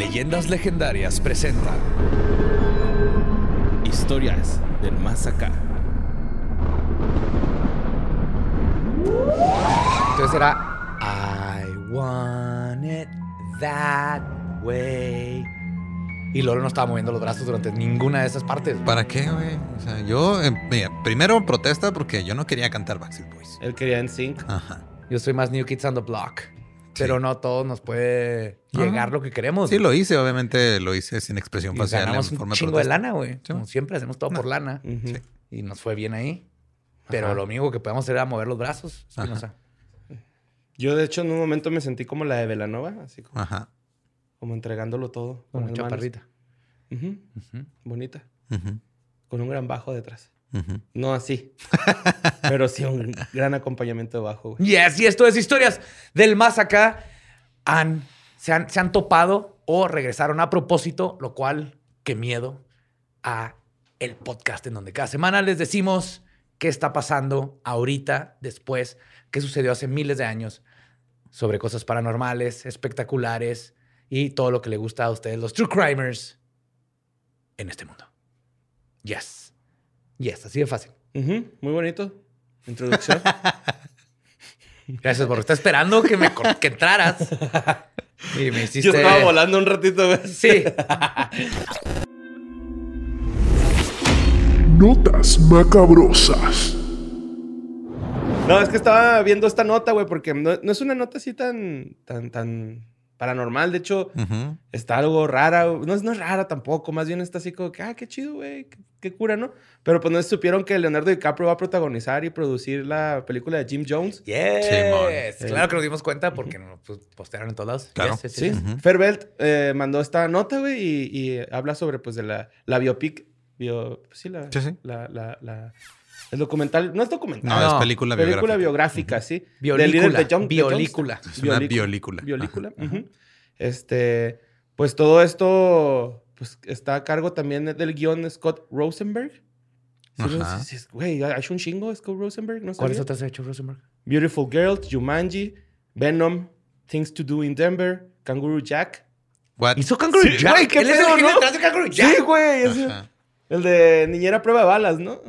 Leyendas Legendarias presenta Historias del más acá. Entonces era I want it that way. Y Lolo no estaba moviendo los brazos durante ninguna de esas partes. ¿Para qué, güey? O sea, yo, eh, mira, primero protesta porque yo no quería cantar Backstreet Boys. Él quería en sync. Ajá. Yo soy más New Kids on the Block. Pero no todos nos puede llegar lo que queremos. Sí, lo hice, obviamente lo hice sin expresión y facial. ganamos en forma un chingo de lana, güey. Como siempre hacemos todo por lana. Ujú. Y nos fue bien ahí. Pero Ajá. lo único que podemos hacer era mover los brazos. Yo, de hecho, en un momento me sentí como la de Velanova, así como, Ajá. como entregándolo todo. Como con chaparrita. Bonita. Con un gran bajo detrás. No así. pero sí un gran acompañamiento de bajo, güey. Yes, y esto es historias del más acá. Han, se, han, se han topado o regresaron a propósito, lo cual, qué miedo, a el podcast en donde cada semana les decimos qué está pasando ahorita, después, qué sucedió hace miles de años sobre cosas paranormales, espectaculares y todo lo que le gusta a ustedes, los true crimers, en este mundo. Yes. Yes, así de fácil. Muy bonito. Introducción. Gracias por estar esperando que me que entraras. Y me hiciste. Yo estaba volando un ratito. Sí. Notas macabrosas. No, es que estaba viendo esta nota, güey, porque no, no es una nota así tan, tan, tan paranormal. De hecho, está algo rara. No es, no es rara tampoco. Más bien está así como que, ah, qué chido, güey. Qué, qué cura, ¿no? Pero pues no supieron que Leonardo DiCaprio va a protagonizar y producir la película de Jim Jones. Yes. Simón. Claro que nos dimos cuenta porque nos pues, postearon en todos lados. Claro. Yes, yes, Sí. eh, mandó esta nota, güey, y, y habla sobre, pues, de la, la biopic. Bio, pues, sí, la, Sí, sí. La, la, la- el documental. No es documental. No, No, es película, película biográfica. biográfica, sí. Biolícula, Del líder de John- de biolícula. Es una biolícula. Biolícula. ujú. Este, pues todo esto, pues está a cargo también del guion Scott Rosenberg. Sí, no Ajá. sé si es- Güey, ¿ha hecho un chingo Scott Rosenberg? ¿No ¿Cuáles otras ha hecho Rosenberg? Beautiful Girls, Jumanji, Venom, Things to Do in Denver, Kangaroo Jack. What? Hizo Kangaroo Sí, Jack. güey, qué Él es el ¿no? detrás de Kangaroo Jack. Sí, güey. Ajá. El de Niñera Prueba de Balas, ¿no?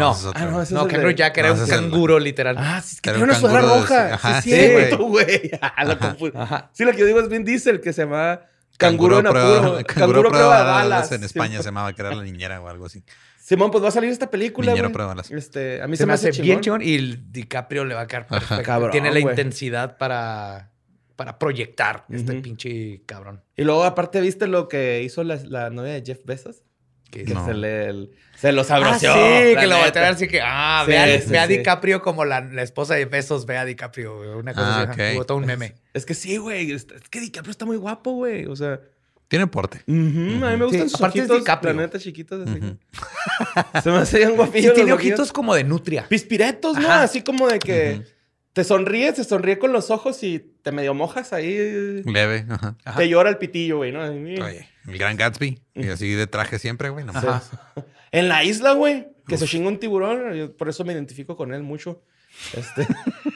No. otro. Ah, no, ese No, Kangaroo de- Jack era No, un el- canguro, literal. Ah, sí, es que Era tiene un una sudadera roja. Ajá, sí, sí, es güey. cierto, güey. Ah. Ajá. Sí, lo que yo digo es Vin Diesel, que se llama Canguro, en prueba, apuro. canguro prueba de balas. En Sí, España se llamaba que era la niñera o algo así. Simón, pues va a salir esta película, Niñero güey. prueba de balas. Este, a mí Se, me hace bien chingón. y el DiCaprio le va a quedar perfecto. Cabrón, Tiene la intensidad para, para proyectar este pinche cabrón. Y luego, aparte, ¿viste lo que hizo la, la novia de Jeff Bezos? Que No. se, le, el- se lo Ah, sabroció. sí, que lo neta. voltearon así que, ah, Sí, ve, a, sí, a. DiCaprio como la, la esposa de Besos, ve a DiCaprio, una cosa Ah, así. todo un meme. Es que sí, güey. Es es que DiCaprio está muy guapo, güey. O sea, Tiene porte. a mí me gustan Sí, sus aparte ojitos, la neta, chiquitos. Así. Ujú. Se me hacían Sí, guapillos. tiene los ojitos como de nutria. Pispiretos, ¿no? Ajá. Así como de que te sonríes, te sonríe con los ojos y te medio mojas ahí. Leve. Ajá. Ajá. Te llora el pitillo, güey, ¿no? Oye, el gran Gatsby. Y así de traje siempre, güey. No. En la isla, güey, que se chinga un tiburón. yo por eso me identifico con él mucho. Este,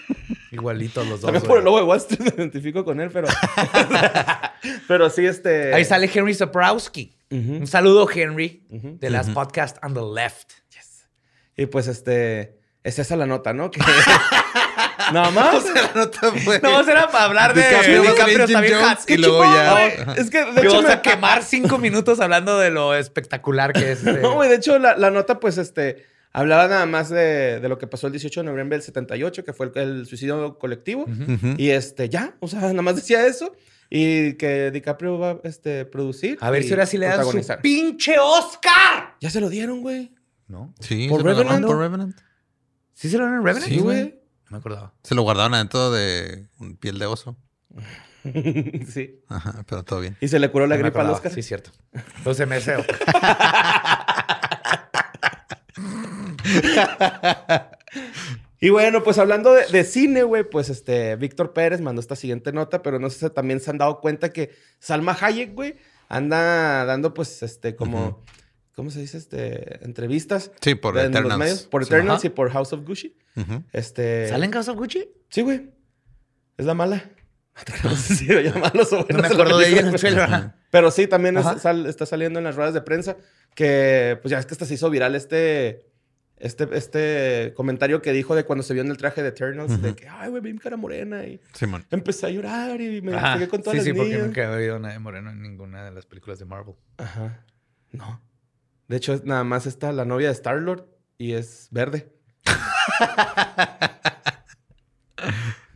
Igualitos los dos. también por el logo de Wall Street me identifico con él, pero. pero sí, este. Ahí sale Henry Zabrowski. Un saludo, Henry, ujú. de las podcast on the left. Y pues, este. Es esa la nota, ¿no? Que. Nada más. La nota fue- No, era para hablar de DiCaprio, DiCaprio, está bien Jones, y luego ya-. Es que, de hecho, vamos me- a quemar cinco minutos hablando de lo espectacular que es. este- No, güey, de hecho, la, la nota, pues, este, hablaba nada más de, de lo que pasó el 18 de noviembre del 78, que fue el, el suicidio colectivo. Y este, ya, o sea, nada más decía eso. Y que DiCaprio va a este, producir. A ver si ahora sí le dan su pinche Oscar. Ya se lo dieron, güey. ¿No? Sí, ¿Por Revenant? por Revenant. ¿Sí se lo dan en Revenant? Sí, güey. No me acordaba. Se lo guardaron adentro de un piel de oso. sí. Ajá, pero todo bien. Y se le curó la No gripa al. Oscar. Sí, cierto. Lo se me hace- Y bueno, pues hablando de, de cine, güey, pues este, Víctor Pérez mandó esta siguiente nota, pero no sé si también se han dado cuenta que Salma Hayek, güey, anda dando, pues, este, como. ¿Cómo se dice? Este, entrevistas. Sí, por en los Eternals. medios, por Sí. Eternals Ajá. y por House of Gucci. Ujú. Este. ¿Sale en House of Gucci? Sí, güey. Es la mala. No sé si lo llaman los No me acuerdo de ella en el trailer. Pero sí, también es- sal- está saliendo en las ruedas de prensa que, pues ya es que hasta se hizo viral este, este, este comentario que dijo de cuando se vio en el traje de Eternals, de que, ay, güey, vi mi cara morena y Simón. empecé a llorar y me pegué con todas Sí, las sí, porque niñas. nunca oído nada de Moreno en ninguna de las películas de Marvel. Ajá. No. De hecho, es- nada más está la novia de Star-Lord y es verde.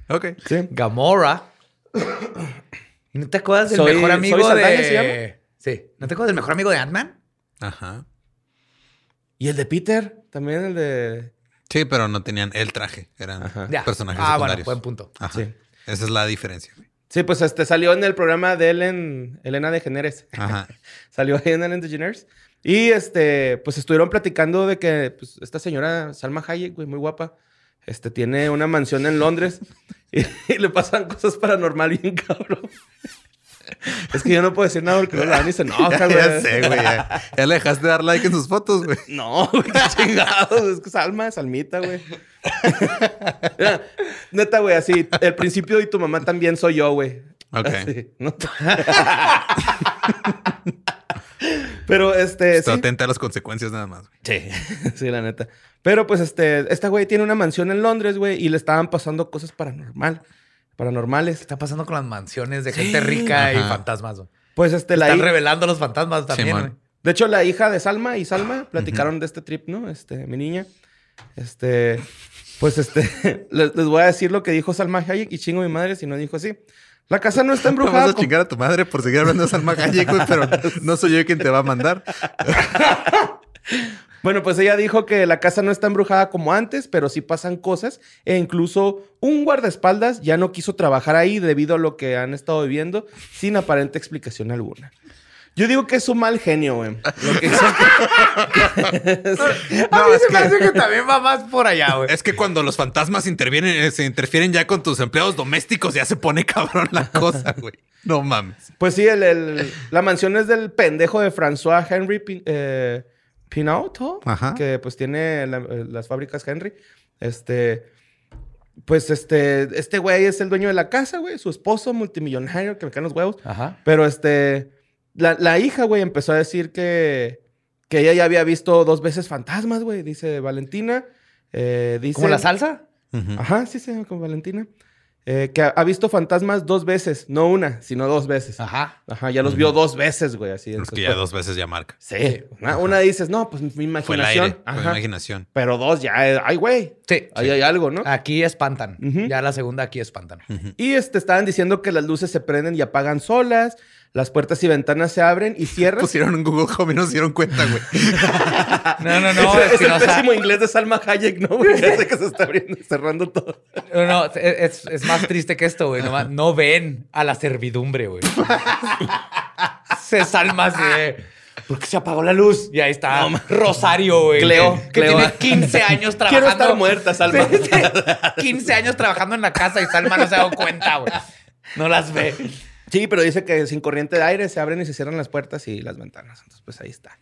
Ok. Sí. Gamora. ¿Y no te acuerdas del Soy- mejor ¿Soy amigo Saldaña de. se llama? Sí. ¿No te acuerdas del mejor amigo de Ant-Man? Ajá. Y el de Peter, también el de... Sí, pero no tenían el traje. Eran Ajá. Personajes Ah, bueno, secundarios. buen punto. Ajá. Sí. Esa es la diferencia. Sí, pues este salió en el programa de Ellen, Elena de Generes. Ajá. Salió ahí en Ellen DeGeneres. Y este, pues estuvieron platicando de que pues, esta señora Salma Hayek, güey, muy guapa, este, tiene una mansión en Londres y, y le pasan cosas paranormal bien cabrón. Es que yo no puedo decir nada porque no la dan y se enoja, güey. ya sé, güey. Ya, ya le dejaste de dar like en sus fotos, güey. No, güey, qué chingados. Es que Salma, Salmita, güey. Neta, güey, así, el principio y tu mamá también soy yo, güey. Ok. Así, ¿no? Pero este. Estoy sí. atenta a las consecuencias nada más. güey. Sí, sí, la neta. Pero pues este, esta güey tiene una mansión en Londres, güey, y le estaban pasando cosas paranormal, paranormales. ¿Qué está pasando con las mansiones de gente rica y fantasmas? güey? Pues este, la Están revelando los fantasmas también. Güey. De hecho, la hija de Salma y Salma platicaron de este trip, ¿no? Este, mi niña. Este, pues este, les, les voy a decir lo que dijo Salma Hayek y chingo mi madre si no dijo así. La casa no está Vamos embrujada. a con- chingar a tu madre por seguir hablando de Salma güey, pero no soy yo quien te va a mandar. Bueno, pues ella dijo que la casa no está embrujada como antes, pero sí pasan cosas. E incluso un guardaespaldas ya no quiso trabajar ahí debido a lo que han estado viviendo sin aparente explicación alguna. Yo digo que es un mal genio, güey. Lo que hizo- A No, mí es se me que- hace que también va más por allá, güey. Es que cuando los fantasmas intervienen, eh, se interfieren ya con tus empleados domésticos, ya se pone cabrón la cosa, güey. No mames. Pues sí, el- el- la mansión es del pendejo de François Henry Pin- eh, Pinault, ¿no? Ajá. que pues tiene la- eh, las fábricas Henry. Este, pues este, este güey es el dueño de la casa, güey, su esposo multimillonario que me caen los huevos. Ajá. Pero este, la, la hija, güey, empezó a decir que, que ella ya había visto dos veces fantasmas, güey, dice Valentina. Eh, dice, ¿Como la salsa? Ajá, sí, sí, con Valentina. Eh, que ha, ha visto fantasmas dos veces, no una, sino dos veces. Ajá. Ajá, ya los vio dos veces, güey, así. Es entonces, que ya pues, dos veces ya marca. Sí, una, una dices, no, pues mi Fue el imaginación. aire, fue Ajá. mi imaginación. Pero dos ya, eh, ay, güey, Sí. ahí hay algo, ¿no? Aquí espantan. Ya la segunda aquí espantan. Y este, estaban diciendo que las luces se prenden y apagan solas, las puertas y ventanas se abren y cierran. Pusieron en Google Home y no se dieron cuenta, güey. No, no, no. es, es el pésimo inglés de Salma Hayek, ¿no? güey? Que hace que se está abriendo y cerrando todo. No, no, es, es más triste que esto, güey. No ven a la servidumbre, güey. Se salma así de... ¿Por qué se apagó la luz? Y ahí está Rosario, güey. Cleo, que, que Cleo. tiene 15 años trabajando. Quiero estar muerta, Salma. Sí, sí. 15 años trabajando en la casa y Salma no se ha dado cuenta, güey. No las ve. Sí, pero dice que sin corriente de aire se abren y se cierran las puertas y las ventanas. Entonces, pues ahí está.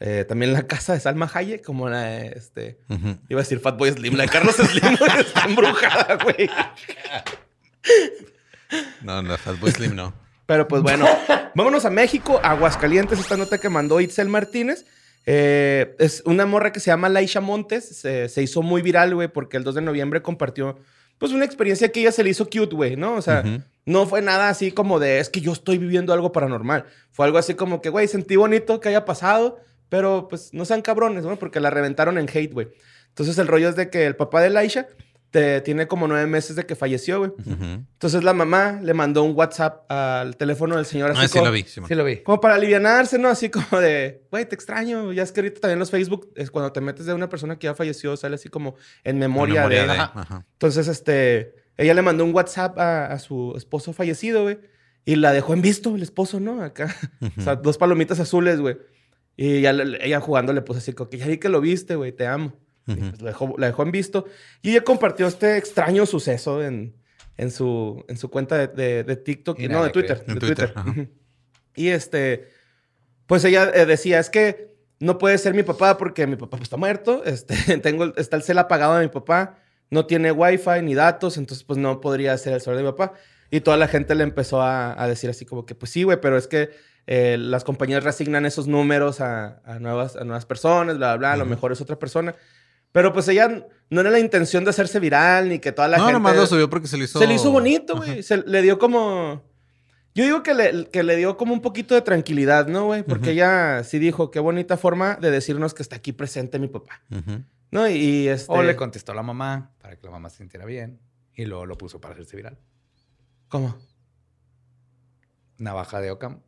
Eh, también la casa de Salma Hayek, como la de, este... Iba a decir Fatboy Slim. La de Carlos Slim está embrujada, güey. No, no, Fatboy Slim no. Pero pues bueno, vámonos a México, Aguascalientes, esta nota que mandó Itzel Martínez. Eh, es una morra que se llama Laisha Montes. Se, se hizo muy viral, güey, porque el 2 de noviembre compartió, pues, una experiencia que ella se le hizo cute, güey, ¿no? O sea, no fue nada así como de, es que yo estoy viviendo algo paranormal. Fue algo así como que, güey, sentí bonito que haya pasado, pero pues no sean cabrones, ¿no? Porque la reventaron en hate, güey. Entonces el rollo es de que el papá de Laisha te, tiene como nueve meses de que falleció, güey. Entonces la mamá le mandó un WhatsApp al teléfono del señor así Ah, sí como, lo vi. Sí lo vi. como para alivianarse, ¿no? Así como de, güey, te extraño. Ya es que ahorita también los Facebook, es cuando te metes de una persona que ya falleció, sale así como en memoria, Memoria de... de- Ajá. ajá. Entonces, este, ella le mandó un WhatsApp a, a su esposo fallecido, güey. Y la dejó en visto, el esposo, ¿no? Acá. O sea, dos palomitas azules, güey. Y ya ella jugando le puso así como que ya vi que lo viste, güey, te amo. Pues la dejó, la dejó en visto. Y ella compartió este extraño suceso en, en, su, en su cuenta de, de- de TikTok. Y no, de Twitter. de Twitter, Twitter. Y este, pues ella eh, decía, es que no puede ser mi papá porque mi papá pues, está muerto. Este, tengo, está el cel apagado de mi papá. No tiene wifi ni datos, entonces pues no podría ser el celular de mi papá. Y toda la gente le empezó a, a decir así como que, pues sí, güey, pero es que eh, las compañías reasignan esos números a, a nuevas, a nuevas personas, bla, bla, bla. A lo mejor es otra persona. Pero pues ella no era la intención de hacerse viral ni que toda la no, gente... nomás lo subió porque se le hizo. Se le hizo bonito, güey. Se le dio como. Yo digo que le, que le dio como un poquito de tranquilidad, ¿no, güey? Porque ella sí dijo, qué bonita forma de decirnos que está aquí presente mi papá. ¿No? Y, y, este. O le contestó a la mamá para que la mamá se sintiera bien. Y luego lo puso para hacerse viral. ¿Cómo? Navaja de Ocam.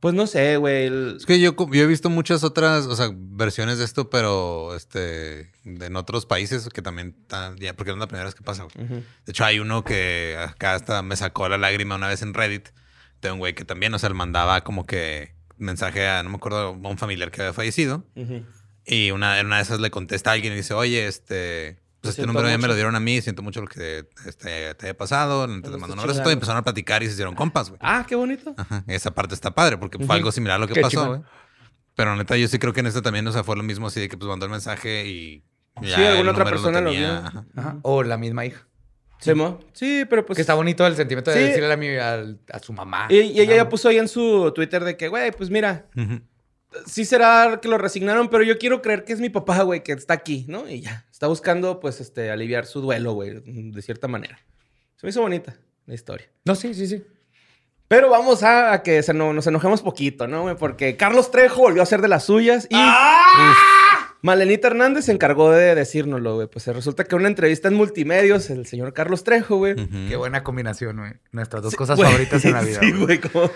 Pues no sé, güey. el- Es que yo, he visto muchas otras, o sea, versiones de esto, pero este, en otros países que también, están- ya, porque no es la primera vez que pasa. güey. De hecho, hay uno que acá hasta me sacó la lágrima una vez en Reddit de un güey que también, o sea, le mandaba como que mensaje a, no me acuerdo, a un familiar que había fallecido. Y una, en una de esas le contesta a alguien y dice, oye, este, pues este número ya me lo dieron a mí, siento mucho lo que este, te haya pasado, te mando un abrazo chingando. todo", y empezaron a platicar y se hicieron compas, güey. Ah, qué bonito. Ajá, esa parte está padre porque fue Ujú. algo similar a lo que Qué pasó, güey. Pero neta, yo sí creo que en esto también, o sea, fue lo mismo así de que pues mandó el mensaje y ya Sí, alguna otra persona lo tenía. vio. Ajá. Ajá. O la misma hija. ¿Sí, mo? Sí, pero pues. que está bonito el sentimiento de Sí. decirle a, mi- a su mamá. Y, y ella ya puso ahí en su Twitter de que, güey, pues mira, sí será que lo resignaron, pero yo quiero creer que es mi papá, güey, que está aquí, ¿no? Y ya. Está buscando, pues, este, aliviar su duelo, güey, de cierta manera. Se me hizo bonita la historia. No, sí, sí, sí. Pero vamos a, a que se no- nos enojemos poquito, ¿no, güey? Porque Carlos Trejo volvió a hacer de las suyas y... Malenita Hernández se encargó de decírnoslo, güey. Pues resulta que una entrevista en multimedios, el señor Carlos Trejo, güey. Qué buena combinación, güey. Nuestras dos cosas Güey, favoritas en la vida. Sí, güey. como...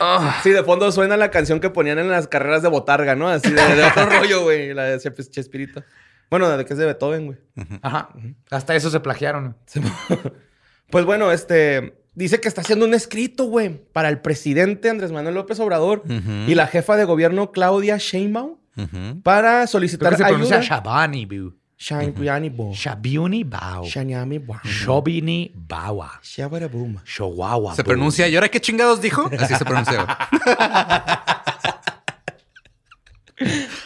Ah. Sí, de fondo suena la canción que ponían en las carreras de botarga, ¿no? Así de, de otro rollo, güey. La de Chesp- Chespirito. Bueno, de que es de Beethoven, güey. Ajá. Hasta eso se plagiaron. Pues bueno, este... Dice que está haciendo un escrito, güey, para el presidente Andrés Manuel López Obrador y la jefa de gobierno Claudia Sheinbaum para Creo solicitar que se pronuncia ayuda. Shabani, bu. Shabiuni Bao. Shanyami Bo. Shobini Bawa. Shabarabum. Showawa. Se pronuncia, ¿y ahora qué chingados dijo? Así se pronuncia.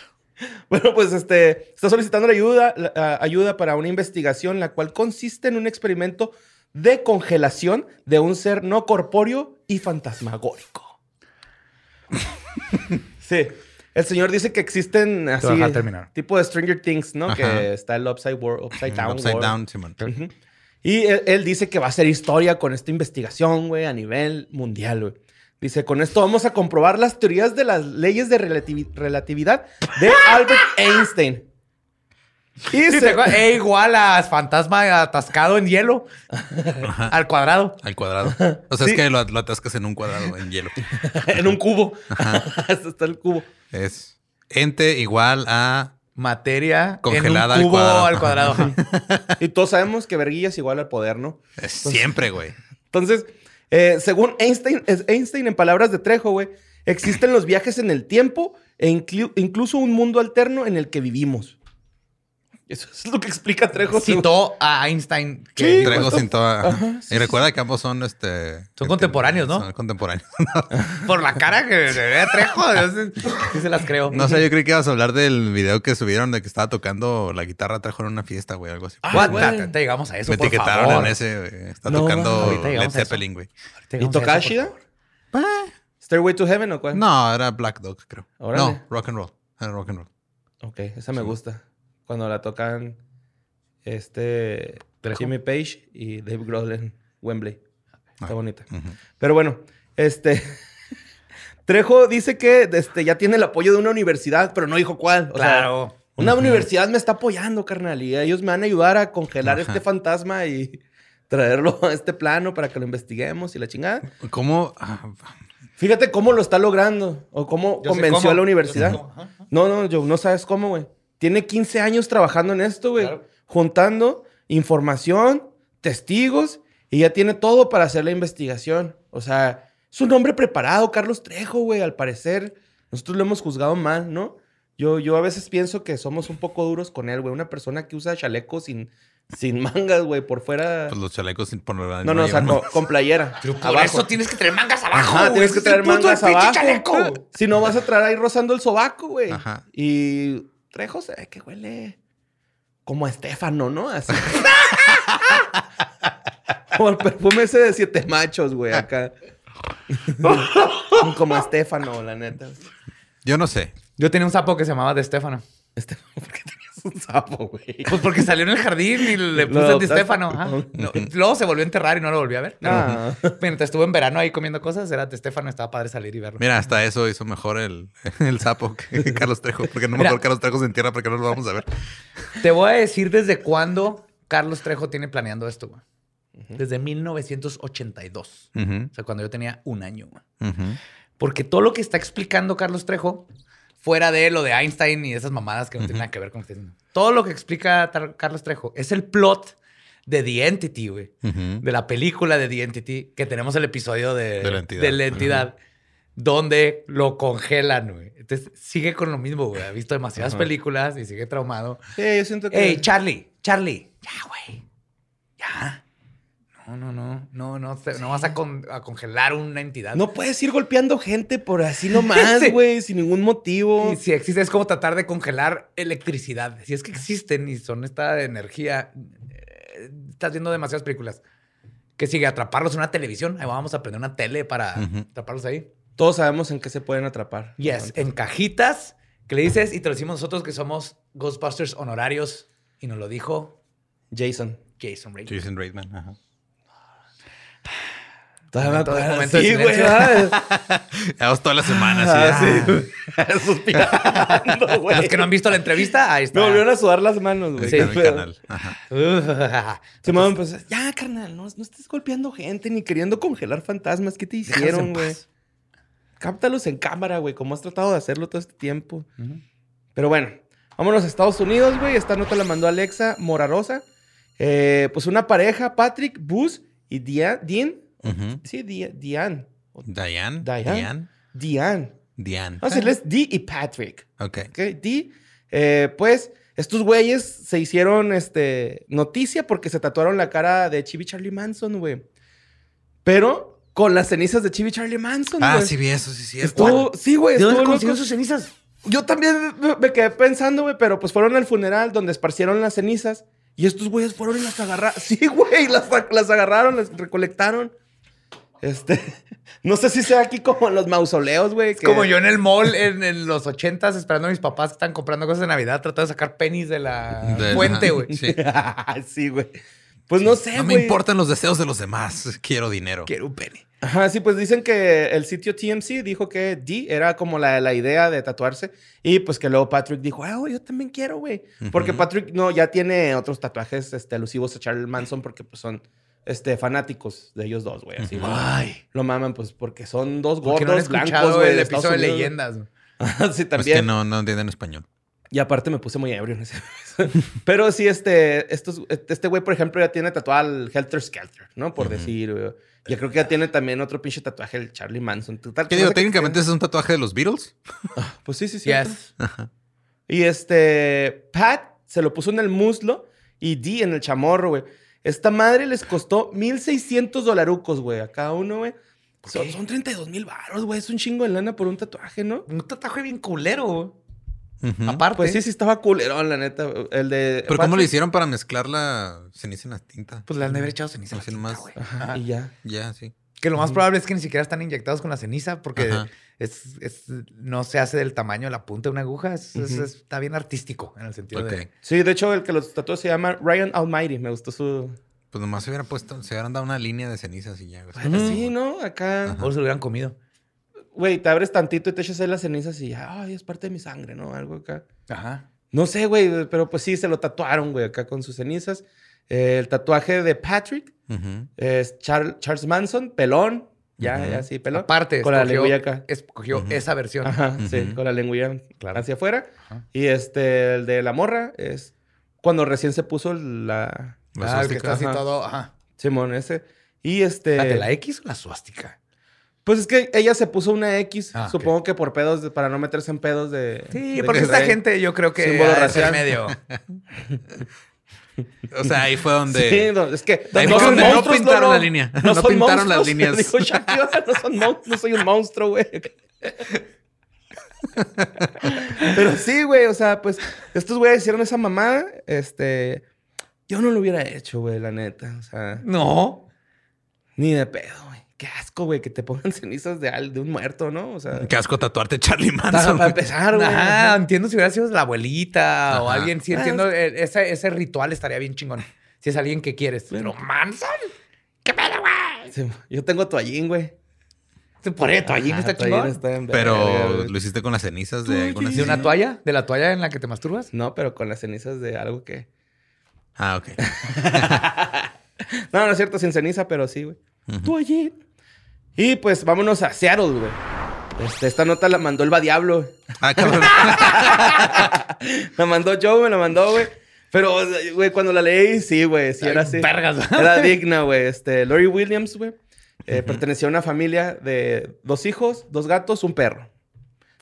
Bueno, pues este está solicitando la ayuda, la- ayuda para una investigación, la cual consiste en un experimento de congelación de un ser no corpóreo y fantasmagórico. sí. El señor dice que existen así tipo de Stranger Things, ¿no? Ajá. Que está el Upside, World, upside Down. Upside World. down, Simón. Ujú. Y él, él dice que va a hacer historia con esta investigación, güey, a nivel mundial, güey. Dice, con esto vamos a comprobar las teorías de las leyes de relativi- relatividad de Albert Einstein. Y Sí, se-? E igual a fantasma atascado en hielo. Al cuadrado. Al cuadrado. O sea, Sí. es que lo, lo atascas en un cuadrado en hielo. en un cubo. Este está el cubo. Es ente igual a. Materia Congelada al en un cubo cuadrado. al cuadrado. ajá. Y todos sabemos que verguilla es igual al poder, ¿no? es siempre, güey. Entonces, eh, según Einstein, Einstein, en palabras de Trejo, güey, existen los viajes en el tiempo e inclu- incluso un mundo alterno en el que vivimos. Eso es lo que explica Trejo. Citó a Einstein. Que Sí, toda. Ajá, sí, y recuerda que ambos son este. Son contemporáneos, ¿no? Son contemporáneos. Por la cara que se ve a Trejo. Sí se las creo. No sé, yo creí que ibas a hablar del video que subieron de que estaba tocando la guitarra trajo en una fiesta, güey, algo así. Ah, güey. Te- te llegamos a eso, Me por etiquetaron favor. en ese, güey. Está No, tocando Led a. Zeppelin, güey. ¿Y llegamos a toca eso, por Shida? favor. ¿Stairway to Heaven o cuál? No, era Black Dog, creo. Órale. No, rock and roll. Era rock and roll. Ok, esa me gusta. Cuando la tocan este Trejo. Jimmy Page y Dave Grohl en Wembley. Está Ah. bonita. Pero bueno, este Trejo dice que este, ya tiene el apoyo de una universidad, pero no dijo cuál. O sea, Claro. una universidad me está apoyando, carnal, y ellos me van a ayudar a congelar este fantasma y traerlo a este plano para que lo investiguemos y la chingada. ¿Cómo? Ah, Fíjate cómo lo está logrando o cómo Yo convenció cómo. a la universidad. Cómo. No, no, yo no sabes cómo, güey. Tiene 15 años trabajando en esto, güey. Claro. Juntando información, testigos, y ya tiene todo para hacer la investigación. O sea, es un hombre preparado, Carlos Trejo, güey, al parecer. Nosotros lo hemos juzgado mal, ¿no? Yo, yo a veces pienso que somos un poco duros con él, güey. Una persona que usa chaleco sin, sin mangas, güey, por fuera. Pues los chalecos sin por lo no, no, o sea, con, con playera. Pero por abajo. eso tienes que traer mangas abajo. Ajá, güey. tienes que traer mangas abajo. chaleco. Si no, vas a traer ahí rozando el sobaco, güey. Ajá. Y Trejo se ve que huele como a Estefano, ¿no? Así. O el perfume ese de siete machos, güey, acá. Como Estefano, la neta. Yo no sé. Yo tenía un sapo que se llamaba De Stefano. Estefano, ¿por qué tenías un sapo, güey? Pues porque salió en el jardín y le De adoptaste. Stefano. No, luego se volvió a enterrar y no lo volví a ver. Ah. mientras estuve en verano ahí comiendo cosas, era De Stefano. Estaba padre salir y verlo. Mira, hasta eso hizo mejor el, el sapo que Carlos Trejo. Porque no Mira. mejor Carlos Trejo se entierra porque no lo vamos a ver. Te voy a decir desde cuándo Carlos Trejo tiene planeando esto, güey. Desde 1982. Ujú, O sea, cuando yo tenía un año, güey. ujú. Porque todo lo que está explicando Carlos Trejo, fuera de lo de Einstein y esas mamadas que no tienen nada que ver con lo que todo lo que explica Carlos Trejo es el plot de The Entity, güey. De la película de The Entity, que tenemos el episodio de, De la entidad. de la entidad, donde lo congelan, güey. Entonces sigue con lo mismo, güey. Ha visto demasiadas películas y sigue traumado. Sí, yo siento que. Ey, Charlie, Charlie, ya, güey. Ya. No, no, no, no, no, te- no vas a, con- a congelar una entidad. No puedes ir golpeando gente por así nomás, Sí. güey, sin ningún motivo. Y si existe, es como tratar de congelar electricidad. Si es que existen y son esta energía, eh, estás viendo demasiadas películas. Que sigue atraparlos en una televisión. Ahí vamos a prender una tele para atraparlos ahí. Todos sabemos en qué se pueden atrapar. Yes, en cajitas que le dices y te lo decimos nosotros que somos Ghostbusters honorarios. Y nos lo dijo Jason. Jason Reitman. Jason Reitman. Ajá. Todavía me acuerdo. momento Sí, güey. silencio. ah, Llevamos toda la semana ah, sí, güey. Suspirando, güey. Los que no han visto la entrevista, ahí está. Me volvieron a sudar las manos, güey. Está en el canal. Ajá. Se me pues, ya, carnal, no, no estés golpeando gente ni queriendo congelar fantasmas. ¿Qué te hicieron, güey? Cáptalos en cámara, güey, como has tratado de hacerlo todo este tiempo. Pero bueno, vámonos a Estados Unidos, güey. Esta nota la mandó Alexa Morarosa. Eh, pues una pareja, Patrick, Bus y Dia- Sí, Dia- Diane. Diane. Diane. Diane. Diane. Vamos a decirles Dee y Patrick. Ok. ¿Ok? Dee, eh, pues estos güeyes se hicieron este, noticia porque se tatuaron la cara de Chibi Charlie Manson, güey. Pero con las cenizas de Chibi Charlie Manson, Ah, sí vi eso, sí. Estuvo, sí, güey. ¿De dónde estuvo consiguió sus cenizas? Yo también me- me quedé pensando, güey, pero pues fueron al funeral donde esparcieron las cenizas y estos güeyes fueron y las agarraron. Sí, güey, las, las agarraron, las recolectaron. Este, no sé si sea aquí como en los mausoleos, güey. que- Como yo en el mall en, en los ochentas esperando a mis papás que están comprando cosas de Navidad, tratando de sacar pennies de la De- fuente, güey. Sí. sí, güey. Pues no sé, No me importan los deseos de los demás. Quiero dinero. Quiero un penny. Ajá, sí, pues dicen que el sitio TMC dijo que D era como la, la idea de tatuarse. Y pues que luego Patrick dijo, ah, yo también quiero, güey. Porque. Patrick no, ya tiene otros tatuajes este, alusivos a Charles Manson porque pues son este, fanáticos de ellos dos, güey. Así. Ay. Lo maman, pues porque son dos Porque no han gordos blancos, güey. el de episodio de leyendas. Ajá, sí, Es también. que no, no entienden español. Y aparte me puse muy ebrio en ese. Pero sí, este, estos, este güey, por ejemplo, ya tiene tatuado al Helter Skelter, ¿no? Por decir, güey. Ya creo que ya tiene también otro pinche tatuaje, el Charlie Manson. Total, ¿Qué digo? Técnicamente es un tatuaje de los Beatles. Pues sí, sí, sí. Yes. Y este, Pat se lo puso en el muslo y Dee en el chamorro, güey. Esta madre les costó 1,600 dolarucos, güey, a cada uno, güey. Son, son 32 mil baros, güey. Es un chingo de lana por un tatuaje, ¿no? Un tatuaje bien culero. güey. Aparte. Pues sí, sí estaba culerón, la neta. El de... Pero ¿cómo le Patrick- hicieron para mezclar la ceniza en la tinta? Pues le han de haber echado ceniza. a la tinta. Ajá, Ajá. y ya. Ya, sí. Que lo más probable es que ni siquiera están inyectados con la ceniza porque es, es- no se hace del tamaño de la punta de una aguja. Es- es- Ujú. está bien artístico en el sentido Ok. de... Sí, de hecho, el que los tatuó se llama Ryan Almighty. Me gustó su... Pues nomás se hubiera puesto, se hubieran dado una línea de cenizas y ya. güey. Sí, ¿no? Acá... O se lo hubieran comido. Güey, te abres tantito y te echas ahí las cenizas y ya, ay, es parte de mi sangre, ¿no? Algo acá. Ajá. No sé, güey, pero pues sí, se lo tatuaron, güey, acá con sus cenizas. Eh, el tatuaje de Patrick Es Char- Charles Manson, pelón. Ya, ya, sí, pelón. Aparte, Con la escogió, lengüilla acá. escogió Ujú. esa versión. Ajá, sí, con la lengüilla Claro. hacia afuera. Y este, el de la morra es cuando recién se puso la... La Ah, el que suástica. está así Ajá. todo. Ajá. Simón, ese. Y este... Espérate, ¿la X o la suástica? Pues es que ella se puso una X, Ah, supongo que por pedos, de- para no meterse en pedos de... Sí, de porque que esta gente yo creo que símbolo de racial. medio... O sea, ahí fue donde. Sí, no, es que Ahí no fue donde no pintaron la línea. No, pintaron las líneas. Dijo Shakira, no, son no soy un monstruo, güey. Pero sí, güey, o sea, pues estos güeyes hicieron esa mamada, este, yo no lo hubiera hecho, güey, la neta, o sea, No. Ni de pedo, güey. Qué asco, güey, que te pongan cenizas de, al- de un muerto, ¿no? O sea, Qué asco tatuarte Charlie Manson. para empezar, güey. Ajá, entiendo si hubiera sido la abuelita o alguien. Sí, entiendo. eh, Ese, ese ritual estaría bien chingón. Si es alguien que quieres. Pero Manson, ¿qué pedo, güey? Sí, yo tengo toallín, güey. Por eso, toallín Ajá, está chingón. está en verga, Pero lo hiciste con las cenizas de alguna ¿De una toalla? ¿De la toalla en la que te masturbas? No, pero con las cenizas de algo que... Ah, ok. No, no es cierto, sin ceniza, pero sí, güey. Toallín. Y pues vámonos a Seattle, güey. Este, esta nota la mandó el va Diablo. güey. Ah, cabrón. La mandó Joe, me la mandó, güey. Pero, güey, cuando la leí, sí, güey, sí Ay, era así. Era digna, güey. Este, Lori Williams, güey, eh, pertenecía a una familia de dos hijos, dos gatos, un perro.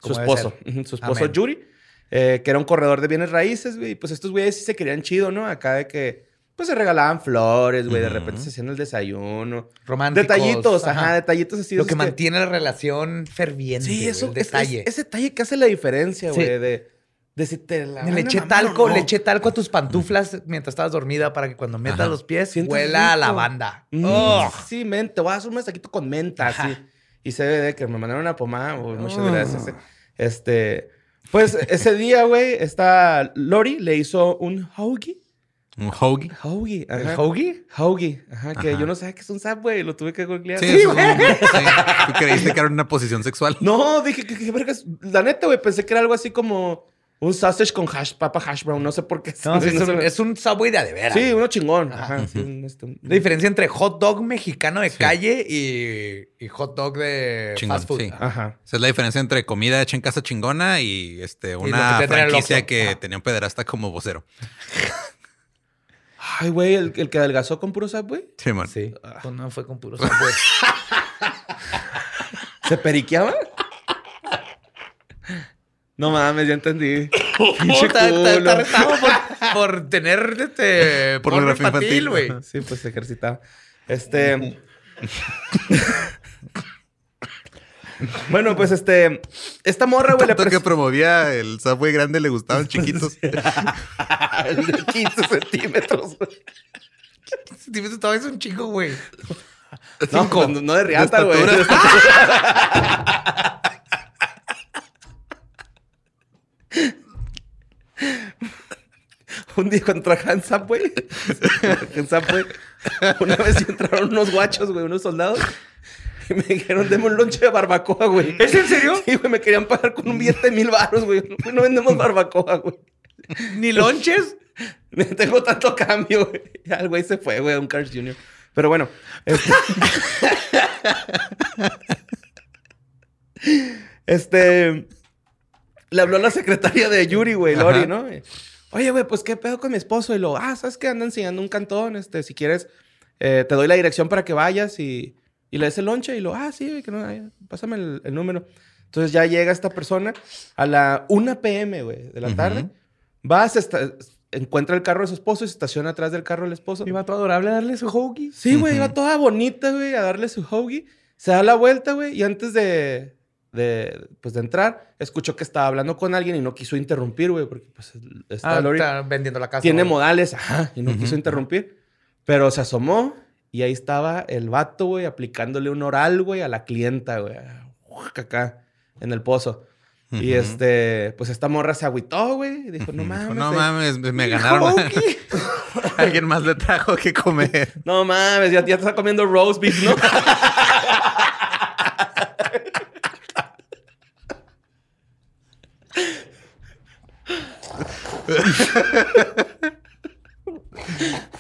Su esposo. Su esposo, Amén. Yuri, eh, que era un corredor de bienes raíces, güey. Y pues estos güeyes sí se querían chido, ¿no? Acá de que, pues se regalaban flores, güey. De repente se hacían el desayuno. Románticos. Detallitos, ajá, detallitos así. Lo que mantiene la relación ferviente. Sí, eso, el es- detalle. es- ese detalle que hace la diferencia, Sí. güey. De, de si te la. le eché talco, no. le eché talco a tus pantuflas mientras estabas dormida para que cuando metas Ajá. los pies huela a lavanda. Mm, Oh. Sí, men, te voy a hacer un mensajito con menta, Ajá. así. Y CBD, que me mandaron una pomada, güey, muchas Oh. gracias. eh. Este, pues ese día, güey, esta Lori le hizo un hoagie. Un hoagie. Hoagie, ¿El ajá. hoagie? Hoagie, ajá, que Ajá. yo no sabía que es un subway, lo tuve que googlear. Sí, eso es un- sí. ¿Tú creíste que era una posición sexual? No, dije que, vergas. La neta, güey, pensé que era algo así como un sausage con hash, papa hash brown, no sé por qué. No, sí, es, un, es un subway de a de veras. Sí, uno chingón. Ajá. Ajá, sí, un, este, un- La diferencia entre hot dog mexicano de calle y, y hot dog de Chingón, fast food. sí. Ajá. Esa es la diferencia entre comida hecha en casa chingona y este una el franquicia que Ajá. tenía un pederasta como vocero. Ay, güey, el, el que adelgazó con puro subway. Sí, man. Sí. Pues no fue con puro subway. ¿Se periqueaba? No mames, ya entendí. Pinche Está, está- está por, por tener este porno Pornografía infantil, infantil. güey. Sí, pues se ejercitaba. Este. Bueno, pues este. Esta morra, güey, le Tanto que pres- promovía el Subway grande le gustaban chiquitos. El de 15 centímetros. güey. Dime, todavía es un chico, güey. No, no, no de riata, güey. Un día cuando trabajaba en Subway, en Subway, una vez entraron unos guachos, güey, unos soldados, y me dijeron, deme un lonche de barbacoa, güey. ¿Es en serio? Sí, güey, me querían pagar con un billete de mil baros, güey. No, no vendemos barbacoa, güey. ¿Ni lonches? Tengo tanto cambio, güey. Ya el güey se fue, güey, a un Cars Jr. Pero bueno. Este, este... Le habló la secretaria de Yuri, güey, Lori, Ajá. ¿no? Oye, güey, pues, ¿qué pedo con mi esposo? Y lo, ah, ¿sabes qué? Anda enseñando un cantón, este, si quieres, eh, te doy la dirección para que vayas y, y le des el lonche. Y lo, ah, sí, que no, pásame el, el número. Entonces ya llega esta persona a la 1 p.m., güey, de la Ujú. tarde. Va, se esta- encuentra el carro de su esposo y se estaciona atrás del carro del esposo. Iba todo adorable a darle su hoagie. Sí, güey, Ujú. iba toda bonita, güey, a darle su hoagie. Se da la vuelta, güey, y antes de, de, pues, de entrar, escuchó que estaba hablando con alguien y no quiso interrumpir, güey, porque pues esta Ah, Lori está vendiendo la casa. tiene güey. modales, ajá, y no Ujú. quiso interrumpir. Pero se asomó y ahí estaba el vato, güey, aplicándole un oral, güey, a la clienta, güey, acá, en el pozo. Y este, pues esta morra se agüitó, güey, dijo, no mames. no eh, mames, me me ganaron. Alguien más le trajo que comer. No mames, ya, ya te está comiendo roast beef, ¿no?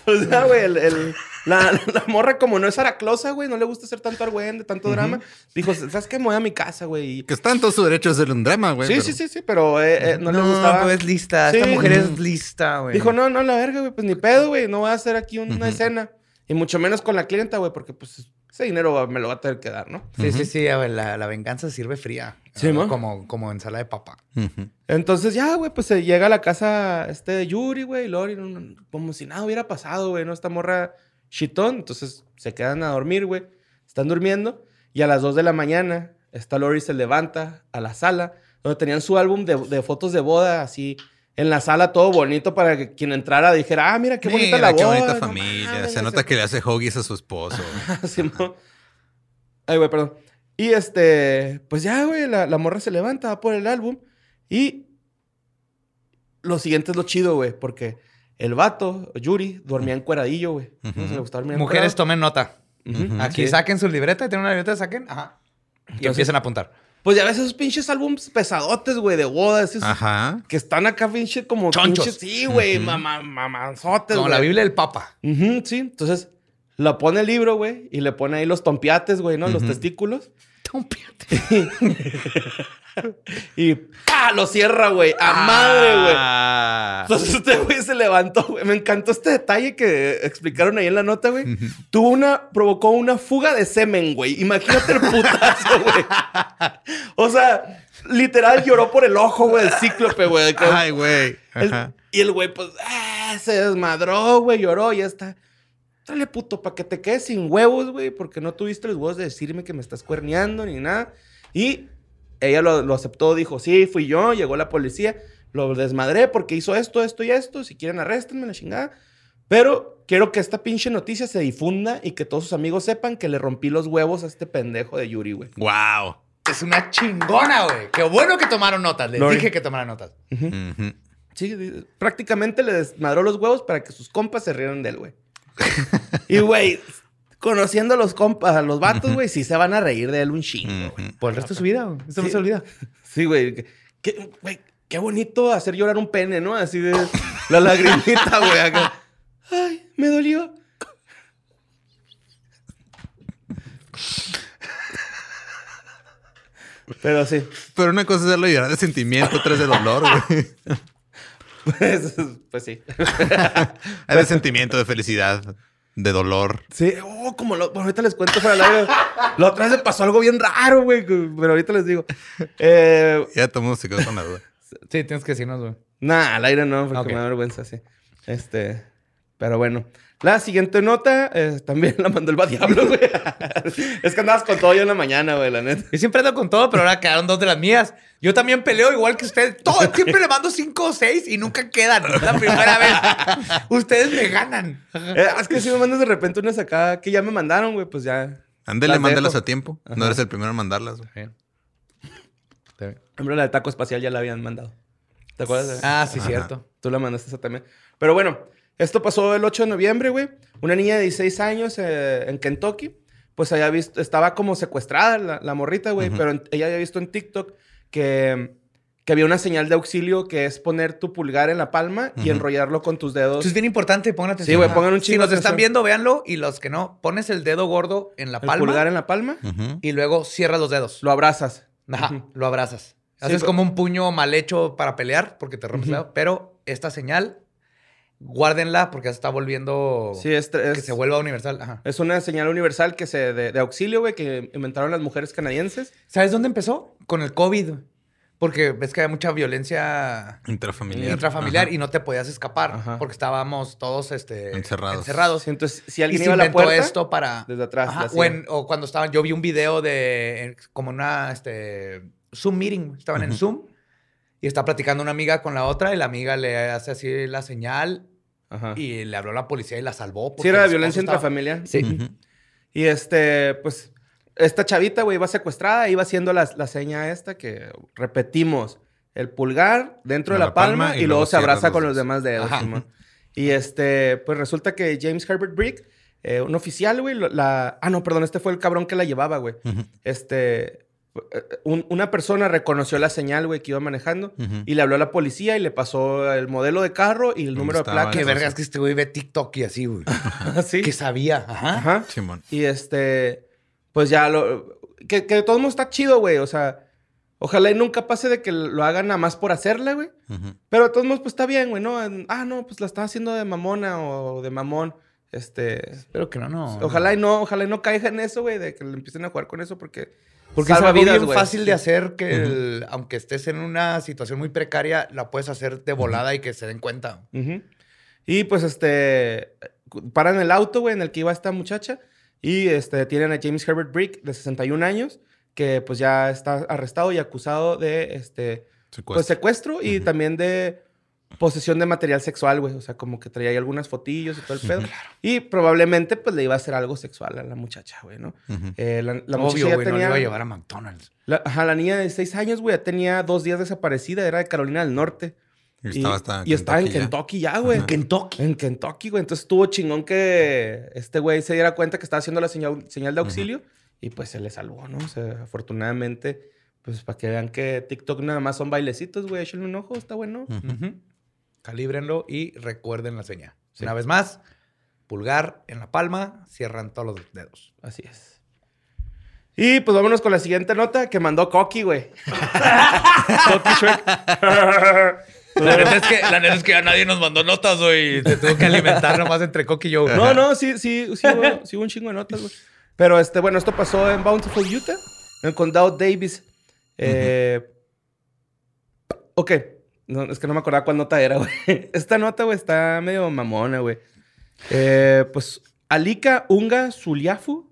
o sea, güey, el- el- la, la morra como no es araclosa, güey, no le gusta hacer tanto argüende, tanto drama. Dijo, ¿sabes qué? Me voy a mi casa, güey. Que está en todo su derecho de hacer un drama, güey. Sí, pero- sí, sí, sí, pero eh, eh, no, No, le gustaba. pues es lista. Sí. Esta mujer es lista, güey. Dijo, no, no, la verga, güey, pues ni pedo, güey, no voy a hacer aquí una escena. Y mucho menos con la clienta, güey, porque pues ese dinero me lo va a tener que dar, ¿no? Sí, sí, sí. a ver, La, la venganza sirve fría. Sí, ¿no? Como, como ensalada de papa. Ujú. Entonces ya, güey, pues se llega a la casa este de Yuri, güey, y Lori, no- no- como si nada hubiera pasado, güey, ¿no? Esta morra chitón, entonces se quedan a dormir, güey. Están durmiendo y a las 2 de la mañana, esta Lori se levanta a la sala donde tenían su álbum de, de fotos de boda así en la sala todo bonito para que quien entrara dijera, ah, mira qué bonita Mira, la qué boda. bonita no familia. mames, Se nota que le hace hoggies a su esposo. Simón. Ay, güey, perdón. Y este, pues ya, güey, la, la morra se levanta, va por el álbum. Y lo siguiente es lo chido, güey, porque el vato, Yuri, dormía encueradillo, güey. No Ujú. se le gustaba dormir Mujeres, encuerado. tomen nota. Aquí Sí. saquen su libreta, tienen una libreta, saquen. Ajá. Y Entonces- empiecen a apuntar. Pues ya ves esos pinches álbums pesadotes, güey, de bodas. esos Ajá. Que están acá, pinche, como Chonchos. pinches- Sí, güey, Ujú. mamá, mamanzotes, Como güey. la Biblia del Papa. Ujú, sí. Entonces, lo pone el libro, güey, y le pone ahí los tompiates, güey, ¿no? Los testículos. Y ¡pa! Lo cierra, güey. A madre, güey. Ah. Entonces este güey se levantó, güey. Me encantó este detalle que explicaron ahí en la nota, güey. Tuvo una, provocó una fuga de semen, güey. Imagínate el putazo, güey. O sea, literal lloró por el ojo, güey, el cíclope, güey. Ay, güey. Y el güey, pues, ah, se desmadró, güey, lloró y ya está. Dale, puto, para que te quedes sin huevos, güey, porque no tuviste los huevos de decirme que me estás cuerneando ni nada. Y ella lo, lo aceptó, dijo, sí, fui yo, llegó la policía, lo desmadré porque hizo esto, esto y esto, si quieren arréstenme, la chingada. Pero quiero que esta pinche noticia se difunda y que todos sus amigos sepan que le rompí los huevos a este pendejo de Yuri, güey. Wow. Es una chingona, güey. Qué bueno que tomaron notas. Les Lori. dije que tomaran notas. Sí, prácticamente le desmadró los huevos para que sus compas se rieran de él, güey. Y, güey, conociendo a los compas, a los vatos, güey, sí se van a reír de él un chingo, güey. Por el resto de su vida, güey. Eso no Sí. se olvida. Sí, güey. güey, Qué bonito hacer llorar un pene, ¿no? Así de la lagrimita, güey. acá. Ay, me dolió. Pero sí. Pero una cosa es hacerlo llorar de sentimiento, otra es de dolor, güey. Pues, pues sí. Hay de sentimiento, de felicidad, de dolor. Sí, oh, como lo, bueno, ahorita les cuento para la La otra vez me pasó algo bien raro, güey. Pero ahorita les digo. Eh, Ya todo el mundo se quedó con la duda. Sí, tienes que decirnos, güey. Nah, al aire no, porque me da vergüenza, sí. Este, pero bueno. La siguiente nota eh, también la mandó el va diablo, güey. es que andabas con todo yo en la mañana, güey, la neta. Yo siempre ando con todo, pero ahora quedaron dos de las mías. Yo también peleo igual que usted. Todo, siempre le mando cinco o seis y nunca quedan. Es la primera vez. Ustedes me ganan. Eh, es que si me mandas de repente unas acá que ya me mandaron, güey, pues ya. Ándele, Las mándelas dejo. a tiempo. Ajá. No eres el primero en mandarlas. güey. Ejemplo, la de taco espacial ya la habían mandado. ¿Te acuerdas? de- Ah, sí, Ajá. cierto. Tú la mandaste esa también. Pero bueno, esto pasó el 8 de noviembre, güey. Una niña de 16 años eh, en Kentucky, pues había visto, estaba como secuestrada la, la morrita, güey, pero en- ella había visto en TikTok que, que había una señal de auxilio que es poner tu pulgar en la palma y enrollarlo con tus dedos. Eso es bien importante, pongan atención. Sí, güey, pongan un Si chingo nos de están viendo, véanlo. Y los que no, pones el dedo gordo en la el palma pulgar en la palma, y luego cierras los dedos. lo abrazas. Ajá, lo abrazas. Sí, Haces pero- como un puño mal hecho para pelear porque te rompes el dedo. Pero esta señal, guárdenla porque se está volviendo... Sí, es, es- que se vuelva universal. Ajá. es una señal universal que se, de, de auxilio, güey, que inventaron las mujeres canadienses. ¿Sabes dónde empezó? Con el COVID. Porque ves que hay mucha violencia Intrafamiliar. intrafamiliar Ajá. y no te podías escapar Ajá. porque estábamos todos este, Encerrados. encerrados. Sí, entonces, si y alguien se iba a la inventó puerta, esto para... desde atrás. O, en- o cuando estaban, yo vi un video de en- como una este, Zoom meeting, estaban en. Zoom y está platicando una amiga con la otra y la amiga le hace así la señal Ajá. y le habló a la policía y la salvó. Sí, era de violencia intrafamiliar. Sí. Y este, pues, esta chavita, güey, iba secuestrada, iba haciendo la, la seña esta que repetimos. El pulgar dentro de la, la palma, palma y, y luego se abraza con los demás dedos. Ajá. Y este, pues resulta que James Herbert Brick, eh, un oficial, güey, la... Ah, no, perdón, este fue el cabrón que la llevaba, güey. Este, un- una persona reconoció la señal, güey, que iba manejando y le habló a la policía y le pasó el modelo de carro y el ¿Dónde número de estaba placa. Qué vergas que este güey ve TikTok y así, güey. Sí. Que sabía. Ajá. Ajá. Simón. Y este, pues ya lo. Que, que de todos modos está chido, güey. O sea, ojalá y nunca pase de que lo hagan nada más por hacerle, güey. Pero de todos modos, pues está bien, güey, ¿no? Ah, no, pues la están haciendo de mamona o de mamón. Este. Espero que no, no. Ojalá y no, ojalá y no caiga en eso, güey, de que le empiecen a jugar con eso porque. Porque es algo bien fácil de hacer que, el- aunque estés en una situación muy precaria, la puedes hacer de volada y que se den cuenta. Y pues este. Paran el auto, güey, en el que iba esta muchacha. Y este, tienen a James Herbert Brick, de 61 años, que pues ya está arrestado y acusado de este. Secuestro. Pues secuestro y también de posesión de material sexual, güey. O sea, como que traía ahí algunas fotillos y todo el pedo. Y probablemente, pues, le iba a hacer algo sexual a la muchacha, güey, ¿no? Eh, la, la muchacha Obvio, güey, no le tenía... iba a llevar a McDonald's. la, ajá, la niña de 6 años, güey, ya tenía dos días desaparecida. Era de Carolina del Norte. Y estaba hasta y estaba en Kentucky ya. Kentucky ya, güey. En Kentucky. En Kentucky, güey. Entonces estuvo chingón que este güey se diera cuenta que estaba haciendo la señal, señal de auxilio y pues se le salvó, ¿no? O sea, afortunadamente, pues para que vean que TikTok nada más son bailecitos, güey. Échenle un ojo, está bueno. Ujú. Ujú. Calíbrenlo y recuerden la señal. Una vez más, pulgar en la palma, cierran todos los dedos. Así es. Y pues vámonos con la siguiente nota que mandó Coqui, güey. Coqui Shrek. La neta, es que, la neta es que a nadie nos mandó notas, güey. Te tuvo que alimentar nomás entre Coqui y yo. No, no, sí, sí, sí, hubo, sí hubo un chingo de notas, güey. Pero este, bueno, esto pasó en Bountiful, Utah, en el condado Davis. Eh, Ok, no, es que no me acordaba cuál nota era, güey. Esta nota, güey, está medio mamona, güey. Eh, pues Alika Unga Zuliafu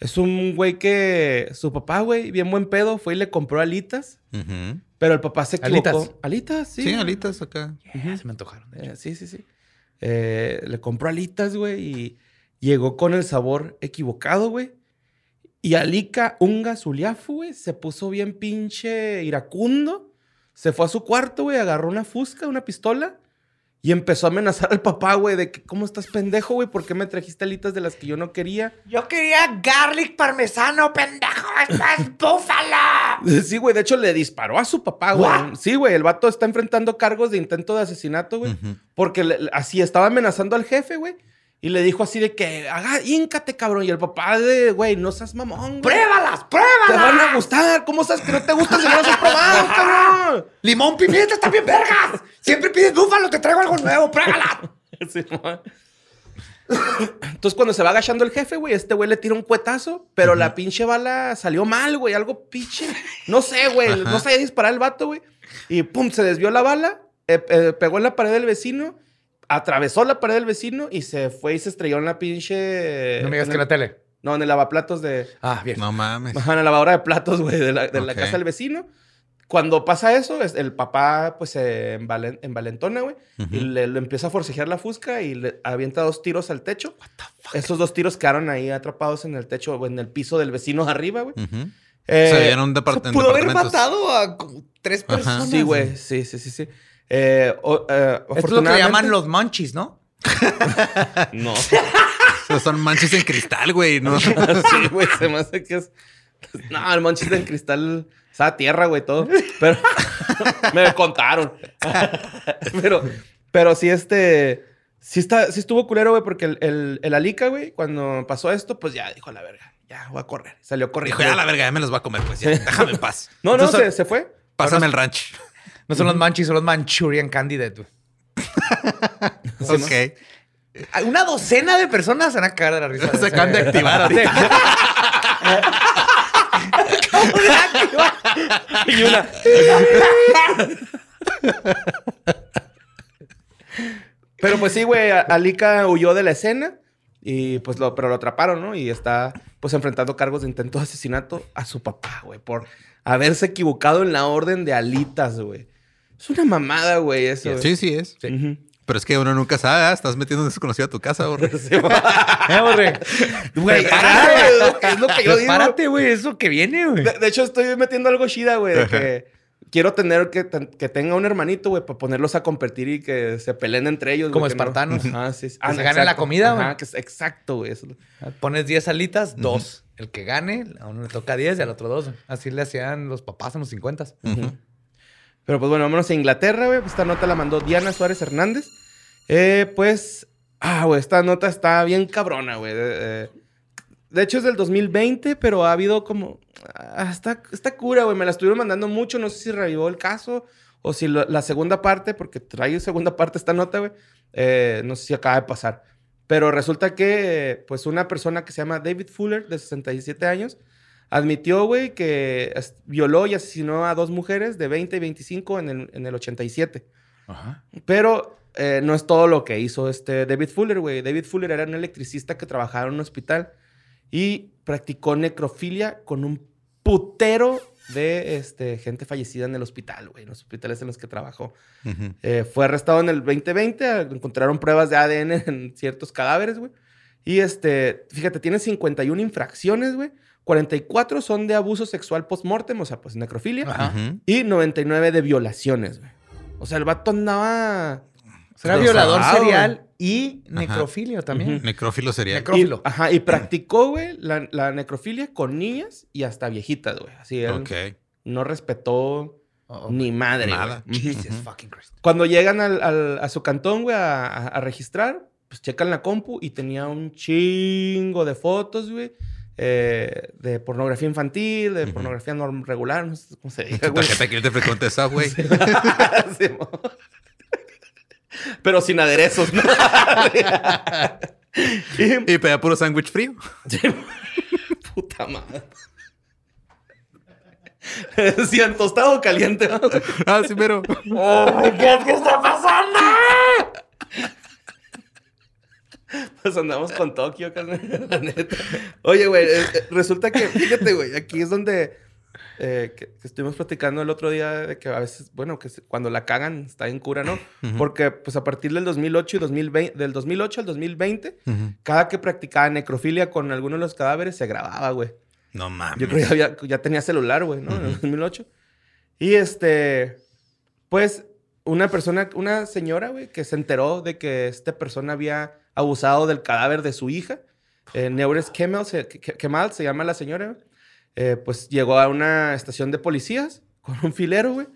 es un güey que su papá, güey, bien buen pedo, fue y le compró alitas, pero el papá se equivocó. ¿Alitas? Alitas, sí. Sí, alitas acá. Ya se me antojaron. de hecho. Eh, sí, sí, sí. Eh, le compró alitas, güey, y llegó con el sabor equivocado, güey. Y Alika Unga Zuliafu, güey, se puso bien pinche iracundo. Se fue a su cuarto, güey, agarró una fusca, una pistola y empezó a amenazar al papá, güey, de que, ¿cómo estás pendejo, güey? ¿Por qué me trajiste alitas de las que yo no quería? Yo quería garlic parmesano, pendejo. Esto es búfalo. Sí, güey, de hecho le disparó a su papá, güey. What? Sí, güey, el vato está enfrentando cargos de intento de asesinato, güey. Porque le- así estaba amenazando al jefe, güey. Y le dijo así de que, haga, híncate, cabrón. Y el papá de, güey, no seas mamón, güey. ¡Pruébalas, Te van a pruébalas! gustar. ¿Cómo sabes que no te gustan si no las has probado, cabrón? ¡Limón, pimienta, están bien vergas! Siempre pides búfalo, te traigo algo nuevo, pruébalas. Sí. Entonces, cuando se va agachando el jefe, güey, este güey le tira un cuetazo, pero la pinche bala salió mal, güey. Algo pinche. No sé, güey. Ajá. No sabía disparar el vato, güey. Y pum, se desvió la bala, eh, eh, pegó en la pared del vecino, atravesó la pared del vecino y se fue y se estrelló en la pinche. No me digas en que en la tele. No, en el lavaplatos de. Ah, bien. No mames. En la lavadora de platos, güey, de, la, de la Ok. casa del vecino. Cuando pasa eso, es- el papá, pues, se envalen- envalentona, güey. Y le, le empieza a forcejear la fusca y le avienta dos tiros al techo. Esos dos tiros quedaron ahí atrapados en el techo o en el piso del vecino arriba, güey. Ujú. Eh, Se veían un depart- en Pudo haber matado a como tres Ajá. personas. Sí, güey. Sí, sí, sí, sí. Eh, o- eh, Esto es lo que llaman los munchies, ¿no? No. Son manchas en cristal, güey. ¿no? sí, güey. Se me hace que es... No, el monchis en cristal... Esa tierra, güey, todo. Pero... me contaron. pero... Pero sí, este... Sí, está, sí estuvo culero, güey, porque el, el, el Alica, güey, cuando pasó esto, pues ya dijo a la verga. Ya, voy a correr. Salió corriendo. Dijo, ya la verga, ya me los va a comer, pues ya. Déjame en paz. No, no, Entonces- se, se fue. Pásame el ranch. No son los munchies, son los Manchurian Candidate. güey. ok. Una docena de personas se van a cagar de la risa. Se acaban de activar ahorita. Y una... Pero pues sí, güey, Alika huyó de la escena y pues lo, pero lo atraparon, ¿no? Y está pues enfrentando cargos de intento de asesinato a su papá, güey, por haberse equivocado en la orden de alitas, güey. Es una mamada, güey, eso. Sí, sí es. Pero es que uno nunca sabe, ¿ah? estás metiendo un desconocido a tu casa, borre. Eh, borre. Güey, es lo que yo digo. Prepárate, güey. Eso que viene, güey. De, de hecho, estoy metiendo algo chida, güey, de que quiero tener que, que tenga un hermanito, güey, para ponerlos a competir y que se peleen entre ellos. Como no- espartanos. Ah, sí. sí. Que se gane la comida, güey. Ajá, que es- exacto, güey. eso. Pones 10 alitas, dos. El que gane, a uno le toca 10 y al otro dos. Así le hacían los papás en los 50. Ujú. Pero pues bueno, vámonos a Inglaterra, güey. Esta nota la mandó Diana Suárez Hernández. Eh, pues, ah, güey, esta nota está bien cabrona, güey. De, hecho es del 2020, pero ha habido como... ah, está, cura, güey. Me la estuvieron mandando mucho. No sé si revivó el caso o si la segunda parte, porque trae segunda parte esta nota, güey. Eh, no sé si acaba de pasar. Pero resulta que, pues, una persona que se llama David Fuller, de 67 años, admitió, güey, que violó y asesinó a dos mujeres de 20 y 25 en el, en el 87. Ajá. Pero eh, no es todo lo que hizo este David Fuller, güey. David Fuller era un electricista que trabajaba en un hospital y practicó necrofilia con un putero de este, gente fallecida en el hospital, güey, en los hospitales en los que trabajó. Eh, fue arrestado en el 2020, ah, encontraron pruebas de ADN en ciertos cadáveres, güey. Y este, fíjate, tiene 51 infracciones, güey. 44 son de abuso sexual post-mortem, o sea, pues necrofilia. Ajá. Y 99 de violaciones, güey. O sea, el vato andaba... Lo violador serial y necrofilio también. Ujú. Necrófilo sería. Necro- Necrófilo. Y, ajá, y practicó, güey, la, la necrofilia con niñas y hasta viejitas, güey. Así, él Ok. no respetó Oh, ni madre, Nada. güey. Jesus fucking Christ. Cuando llegan al- al- a su cantón, güey, a, a- a registrar, pues checan la compu y tenía un chingo de fotos, güey. Eh, de pornografía infantil, de pornografía norm- regular, no sé cómo se güey. tarjeta que te frecuente esa, güey. Sí, mo. Pero sin aderezos, ¿no? y, Y pedía puro sándwich frío. Puta madre. Decían tostado caliente. Ah, sí, pero. ¿Qué está pasando? Pues andamos con Tokio, carnal, la neta. Oye, güey, eh, eh, resulta que, fíjate, güey, aquí es donde eh, que, que estuvimos platicando el otro día de que a veces, bueno, que cuando la cagan está en cura, ¿no? Porque, pues, a partir del 2008 y 2020, del 2008 al 2020, Ujú. cada que practicaba necrofilia con alguno de los cadáveres se grababa, güey. No mames. Yo creo que ya, tenía celular, güey, ¿no? En el 2008. Y este, pues, una persona, una señora, güey, que se enteró de que esta persona había abusado del cadáver de su hija. Eh, Neures Kemal se, Ke- Kemal se llama la señora. Eh, pues llegó a una estación de policías con un filero, güey.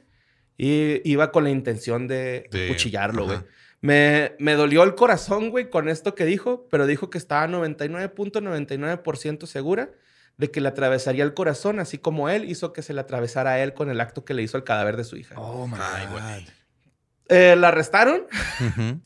Y iba con la intención de De- cuchillarlo, güey. Me, me dolió el corazón, güey, con esto que dijo, pero dijo que estaba 99.99% segura de que le atravesaría el corazón, así como él hizo que se le atravesara a él con el acto que le hizo al cadáver de su hija. Oh my God. Eh, la arrestaron, Ujú.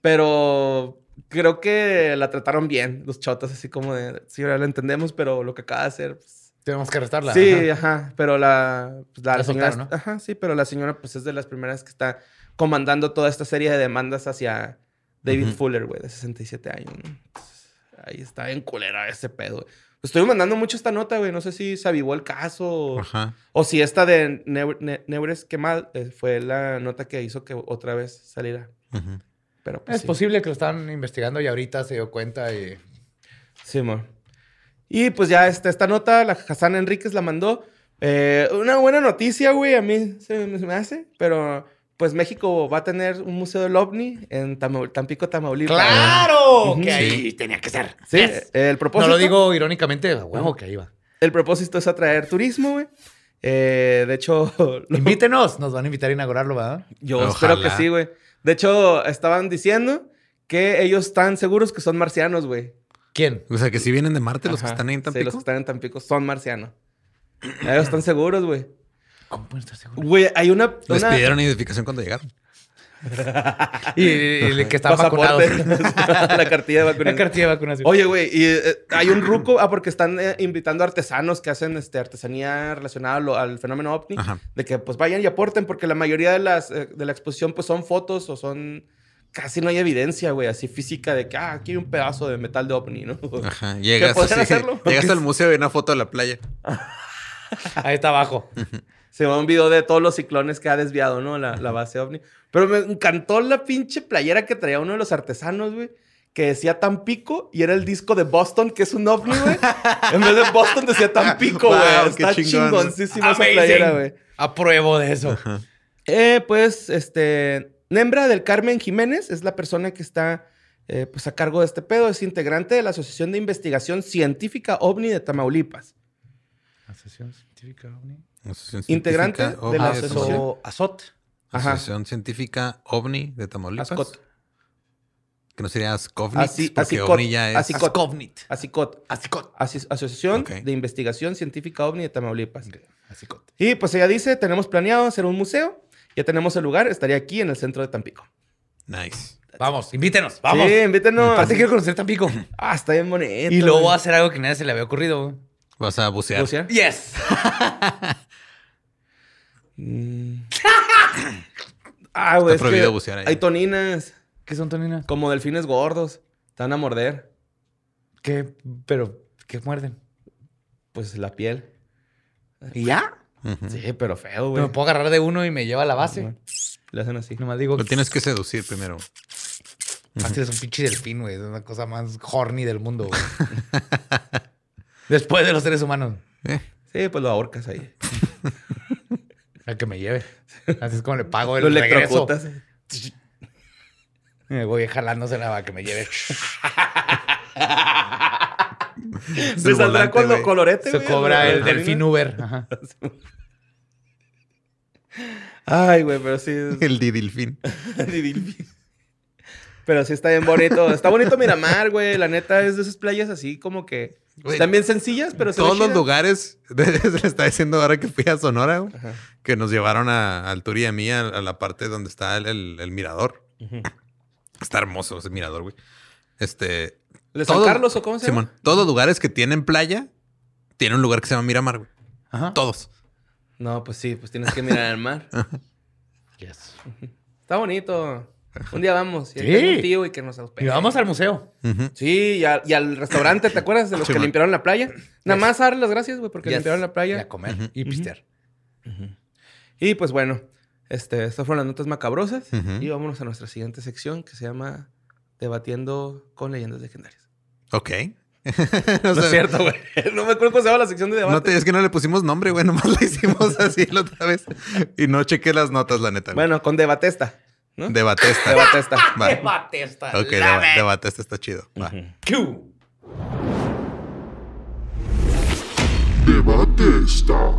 pero creo que la trataron bien, los chotas, así como de, sí, ahora lo entendemos, pero lo que acaba de hacer, pues, Tenemos que arrestarla. sí, Ajá. ajá, pero la, pues, la La señora, soltaron, ¿no? ajá, sí, pero la señora, pues, es de las primeras que está comandando toda esta serie de demandas hacia David. Fuller, güey, de 67 años, ¿no? Entonces, ahí está bien culera ese pedo, güey. Estoy mandando mucho esta nota, güey. No sé si se avivó el caso o, Ajá. o si esta de Neu- Ne- Neures Kemal eh, fue la nota que hizo que otra vez saliera. Ujú. Pero pues, Es sí. posible que lo estaban investigando y ahorita se dio cuenta y... Sí, amor. Y pues ya esta, esta nota, la Hassan Enríquez la mandó. Eh, una buena noticia, güey, a mí se, me- se me hace, pero pues México va a tener un museo del OVNI en Tamau- Tampico, Tamaulipas. ¡Claro! Que ahí Sí. tenía que ser. Sí, Yes. el No propósito. lo digo irónicamente, a huevo que ahí va. El propósito es atraer turismo, güey. Eh, de hecho, lo- Invítenos, nos van a invitar a inaugurarlo, ¿verdad? yo Ojalá. espero que sí, güey. De hecho, estaban diciendo que ellos están seguros que son marcianos, güey. ¿Quién? O sea, que si vienen de Marte los que están ahí en Sí, Tampico. los que están en Tampico son marcianos. Ellos están seguros, güey. ¿Cómo pueden estar seguros? Güey, hay una... Les una- pidieron identificación cuando llegaron. Y, y que están pasaporte, vacunados. la cartilla de La vacunación. cartilla de vacunación. Oye, güey, y eh, hay un ruco, ah, porque están eh, invitando artesanos que hacen este, artesanía relacionada lo- al fenómeno ovni, Ajá. de que pues vayan y aporten, porque la mayoría de las eh, de la exposición pues son fotos o son casi no hay evidencia, güey, así física de que ah, aquí hay un pedazo de metal de ovni, ¿no? Ajá. Llegas, así, hacerlo? llegas al museo y hay una foto de la playa. Ahí está abajo. Se va un video de todos los ciclones que ha desviado, ¿no? La, la base ovni. Pero me encantó la pinche playera que traía uno de los artesanos, güey. Que decía Tampico y era el disco de Boston, que es un ovni, güey. en vez de Boston decía Tampico, güey. Wow, Está chingón. chingoncísima esa playera, güey. Apruebo de eso. Eh, pues, este... Nembra del Carmen Jiménez es la persona que está, eh, pues, a cargo de este pedo. Es integrante de la Asociación de Investigación Científica OVNI de Tamaulipas. Asociación Científica OVNI. Asociación Integrante Científica de la asociación. Tamaulipas. Aso- Azot. Ajá. Asociación Científica OVNI de Tamaulipas. Ascot. Que no sería Ascovnix, Así- porque Asicot. OVNI ya es... Ascot. Ascovnit. Asicot. Asicot. Asociación de Investigación Científica OVNI de Tamaulipas. Asicot. Y pues ella dice, tenemos planeado hacer un museo. Ya tenemos el lugar. Estaría aquí en el centro de Tampico. Nice. Vamos, invítenos. Vamos. Sí, invítenos. Aparte quiero conocer Tampico. Ah, está bien bonito. Y luego voy a hacer algo que nadie se le había ocurrido. güey. Vas a bucear. ¿Bucear? Yes. Mm. ah, güey. prohibido que bucear ahí. Hay toninas, ¿Qué son toninas? como delfines gordos. Te van a morder. ¿Qué? Pero, ¿qué muerden? Pues la piel. ¿Y ya? Sí, pero feo, Me güey. puedo agarrar de uno y me lleva a la base. Le hacen así. Nomás digo, Lo tienes que seducir primero. Así es un pinche delfín, güey. Es una cosa más horny del mundo, güey. Después de los seres humanos. Eh, Sí, pues lo ahorcas ahí. El que me lleve. Así es como le pago el Lo regreso. Me voy jalándosela para que me lleve. Se el saldrá volante, con colorete, Se cobra la el delfín Uber. Ajá. Ay, güey, pero sí. es- El didilfín. Ni delfín. Pero sí está bien bonito. Está bonito Miramar, güey. La neta es de esas playas así como que Güey, bien sencillas, pero se Todos los lugares, se le está diciendo ahora que fui a Sonora, güey, que nos llevaron a, al tour y a mí a, a la parte donde está el, el- el mirador. Está hermoso ese mirador, güey. Este. ¿De San todos- Carlos o cómo se llama? Simón, todos los lugares que tienen playa tienen un lugar que se llama Miramar, güey. Ajá. Todos. No, pues sí, pues tienes que mirar al mar. Yes. Está bonito. Un día vamos. Y Sí. un tío y que nos hospede. Y vamos al museo. Sí, y, a- y al restaurante, ¿te acuerdas de los Sí, que man. limpiaron la playa? Nada más darle las gracias, güey, porque Yes. limpiaron la Y playa. a comer y pistear. Y pues bueno, este, estas fueron las notas macabrosas. Y vámonos a nuestra siguiente sección que se llama Debatiendo con leyendas legendarias. Ok. No es cierto, güey. No me acuerdo cómo se llama la sección de debate. No te, es que no le pusimos nombre, güey. Nomás la hicimos así la otra vez. Y no chequé las notas, la neta. Bueno, con Debatesta. ¿No? Debatesta. Debatesta. Va. Debate esta. Ok, deba- debatesta está chido. Va. Q. Debate está.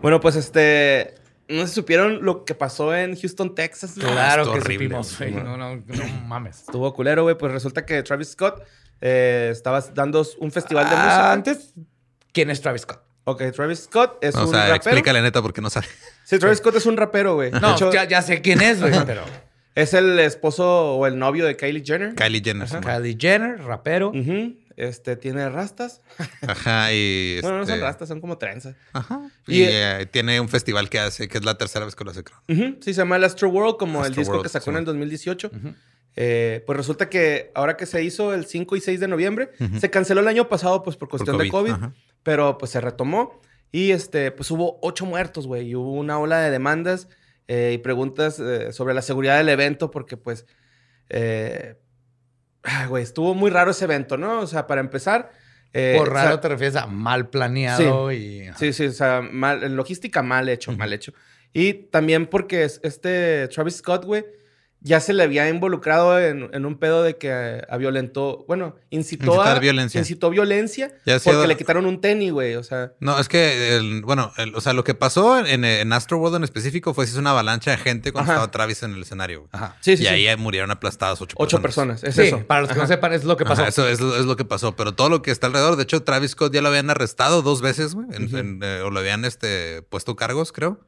Bueno, pues este. No si supieron lo que pasó en Houston, Texas. Claro que horrible, supimos, güey. No, no, no mames. Estuvo culero, güey. Pues resulta que Travis Scott eh, estaba dando un festival de Ah, música. Antes, ¿quién es Travis Scott? Ok, Travis Scott es O un sea, rapero. explícale neta porque no sabe. Sí, Travis Scott es un rapero, güey. No, hecho, ya, ya sé quién es, güey, pero... es el esposo o el novio de Kylie Jenner. Kylie Jenner. Simón. Kylie Jenner, rapero. Ujú. Este, tiene rastas. Ajá, y. Bueno, no son este, rastas, son como trenzas. Ajá. Y- Y, eh, tiene un festival que hace, que es la tercera vez que lo hace, creo. Ujú, Sí, se llama el Astro World, como el disco World, que sacó sí, en el man. 2018. Ujú. Eh, pues resulta que ahora que se hizo el 5 y 6 de noviembre, se canceló el año pasado pues por cuestión de COVID, ajá. Pero pues se retomó y este pues hubo ocho muertos, güey, y hubo una ola de demandas eh, y preguntas eh, sobre la seguridad del evento porque pues, eh, güey, estuvo muy raro ese evento, ¿no? O sea, para empezar... eh, Por o sea, raro te refieres a mal planeado y... Sí, sí, o sea, mal, en logística mal hecho, mal hecho. Y también porque es- este Travis Scott, güey, ya se le había involucrado en, en un pedo de que a violentó, bueno, incitó Incitar a violencia. incitó violencia Ya porque sido- le quitaron un tenis, güey, o sea, No, es que, el- bueno, el- o sea, lo que pasó en, en Astro World en específico fue que hizo una avalancha de gente cuando Ajá. estaba Travis en el escenario. güey. Ajá. sí, sí, y sí. ahí murieron aplastadas ocho, ocho personas, es Sí, eso. para los que no sepan, es lo que pasó. Eso es, lo- es lo que pasó. Pero todo lo que está alrededor, de hecho, Travis Scott ya lo habían arrestado dos veces, güey. en- Ujú. en, eh, o lo habían este, puesto cargos, creo.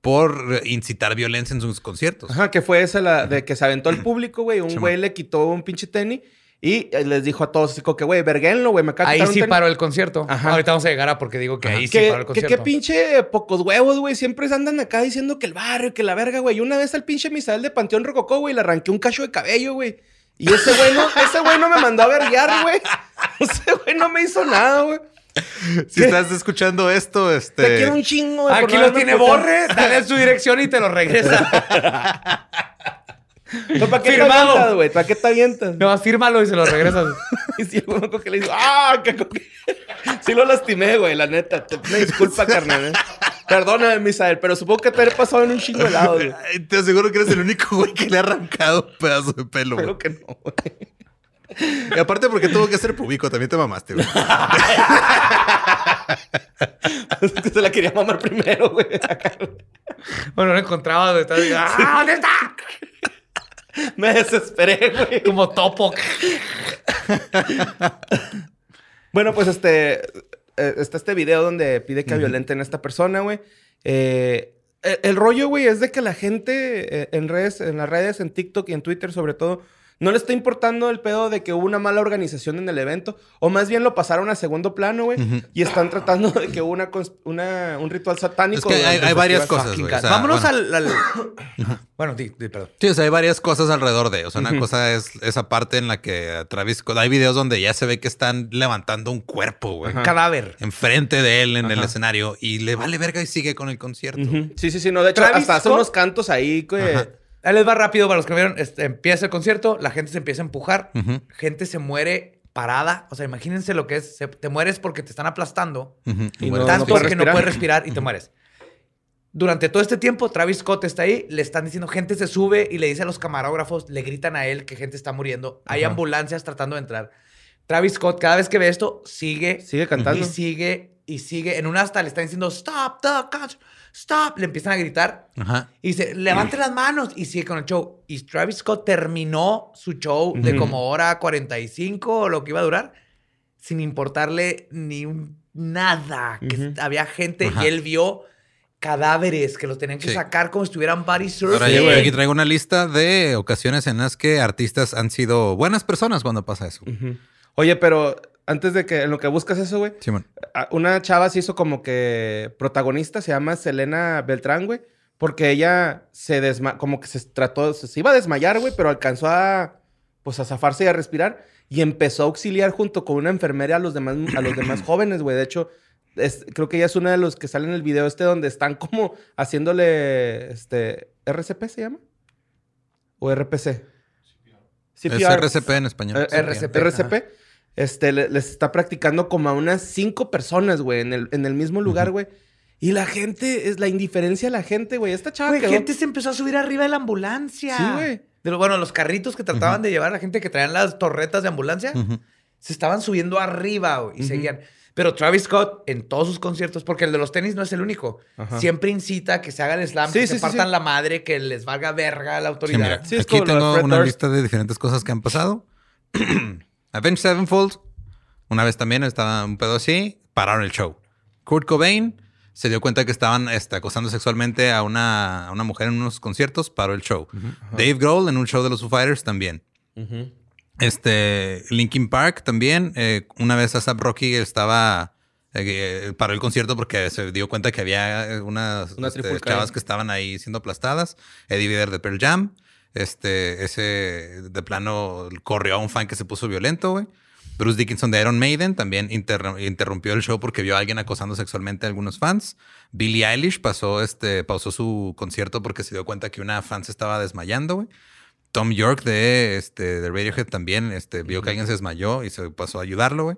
Por incitar violencia en sus conciertos. Ajá, que fue esa la de que se aventó al público, güey, un güey le quitó un pinche tenis y eh, les dijo a todos así como que, güey, verguenlo, güey, me acaba Ahí sí tenis". paró el concierto. Ajá. Ahorita vamos a llegar a porque digo que ahí sí Que, paró el que concierto. qué pinche pocos huevos, güey. Siempre andan acá diciendo que el barrio, que la verga, güey. Y una vez al pinche Misael de Panteón Rococó, güey, le arranqué un cacho de cabello, güey. Y ese güey no, ese güey no me mandó a verguiar, güey. Ese güey no me hizo nada, güey. Si estás escuchando esto, este. Te quiero un chingo, por Aquí no lo tiene. Borre, dale su dirección y te lo regresa. Pero, ¿Para qué Firmado. te avientas, güey? ¿Para qué te avientas? No, fírmalo y se lo regresas. Y si acuerdo que le dijo, ¡ah! Que, sí lo lastimé, güey, la neta. Te, una disculpa, carnal. ¿eh? Perdóname, Misael, pero supongo que te he pasado en un chingo de lados, güey. Te aseguro que eres el único güey que le ha arrancado un pedazo de pelo, güey. Espero que no, güey. Y aparte, porque tuvo que ser público, también te mamaste, güey. Es que se la quería mamar primero, güey. Bueno, no encontraba donde estaba. ¡Ah, ¿dónde está? Me desesperé, güey. Como topo. Bueno, pues este. eh, está este video donde pide que violenten a esta persona, güey. Eh, el, el rollo, güey, es de que la gente eh, en redes, en las redes, en TikTok y en Twitter, sobre todo, no le está importando el pedo de que hubo una mala organización en el evento, o más bien lo pasaron a segundo plano, güey, y están tratando de que hubo una, un ritual satánico. Es que hay- varias cosas, Fucking güey, o God. sea, Vámonos bueno. al, al- Bueno, di, di, perdón. Sí, o sea, hay varias cosas alrededor de. O sea, una cosa es esa parte en la que Travis Scott. Hay videos donde ya se ve que están levantando un cuerpo, güey. Ajá. Cadáver. Enfrente de él en el escenario y le vale verga y sigue con el concierto. Sí, sí, sí. No, de hecho, Travis hasta hace unos cantos ahí, güey. Ajá. Ahí les va rápido para los que no vieron. Este, empieza el concierto, la gente se empieza a empujar, Ujú. gente se muere parada. O sea, imagínense lo que es. se- te mueres porque te están aplastando. Ujú. Y Bueno, no- tanto puedes que no respirar. puedes respirar y te mueres. Durante todo este tiempo, Travis Scott está ahí, le están diciendo, gente se sube y le dice a los camarógrafos, le gritan a él que gente está muriendo. Hay ambulancias tratando de entrar. Travis Scott, cada vez que ve esto, sigue, Sigue cantando. y sigue y sigue. En una hasta le están diciendo, stop the concert, stop. Le empiezan a gritar Ajá. y dice, levante las manos y sigue con el show. Y Travis Scott terminó su show de como hora 45 o lo que iba a durar, sin importarle ni un- nada. Que Ujú. había gente Ajá. y él vio cadáveres que los tenían que Sí. sacar como si estuvieran body surfing. Ahora yo güey. aquí traigo una lista de ocasiones en las que artistas han sido buenas personas cuando pasa eso. Ujú. Oye, pero antes de que en lo que buscas eso, güey, a- una chava se hizo como que protagonista, se llama Selena Beltrán, güey, porque ella se desma como que se trató, se, iba a desmayar, güey, pero alcanzó a, pues, a zafarse y a respirar y empezó a auxiliar junto con una enfermera a los demás, a los demás jóvenes, güey. De hecho, es- creo que ella es una de los que sale en el video este donde están como haciéndole, este, RCP se llama o RPC. Es RCP en español. Eh, RCP, RCP. Este, le- les está practicando como a unas cinco personas, güey, en el, en el mismo lugar, güey. Y la gente, es la indiferencia de la gente, güey. Esta chava Güey, quedó- gente se empezó a subir arriba de la ambulancia. Sí, güey. De lo- bueno, los carritos que trataban de llevar a la gente que traían las torretas de ambulancia, se estaban subiendo arriba güey, y seguían. Pero Travis Scott, en todos sus conciertos, porque el de los tenis no es el único, Ajá. siempre incita a que se haga el slam, Sí, que sí, se sí, partan sí. la madre, que les valga verga a la Sí, autoridad. mira, Sí, es aquí tengo una Durst. lista de diferentes cosas que han pasado. Avenged Sevenfold, una vez también estaba un pedo así, pararon el show. Kurt Cobain se dio cuenta que estaban este, acosando sexualmente a una, a una mujer en unos conciertos, paró el show. Dave Grohl en un show de los Foo Fighters también. Este, Linkin Park también. eh, una vez ASAP Rocky estaba. eh, paró el concierto porque se dio cuenta que había eh, unas Una este, chavas que estaban ahí siendo aplastadas. Eddie Vedder de Pearl Jam. Este, ese de plano corrió a un fan que se puso violento, güey. Bruce Dickinson de Iron Maiden también interr- interrumpió el show porque vio a alguien acosando sexualmente a algunos fans. Billie Eilish pasó, este, pausó su concierto porque se dio cuenta que una fan se estaba desmayando, güey. Tom York de, este, de Radiohead también este, vio que alguien se desmayó y se pasó a ayudarlo, güey.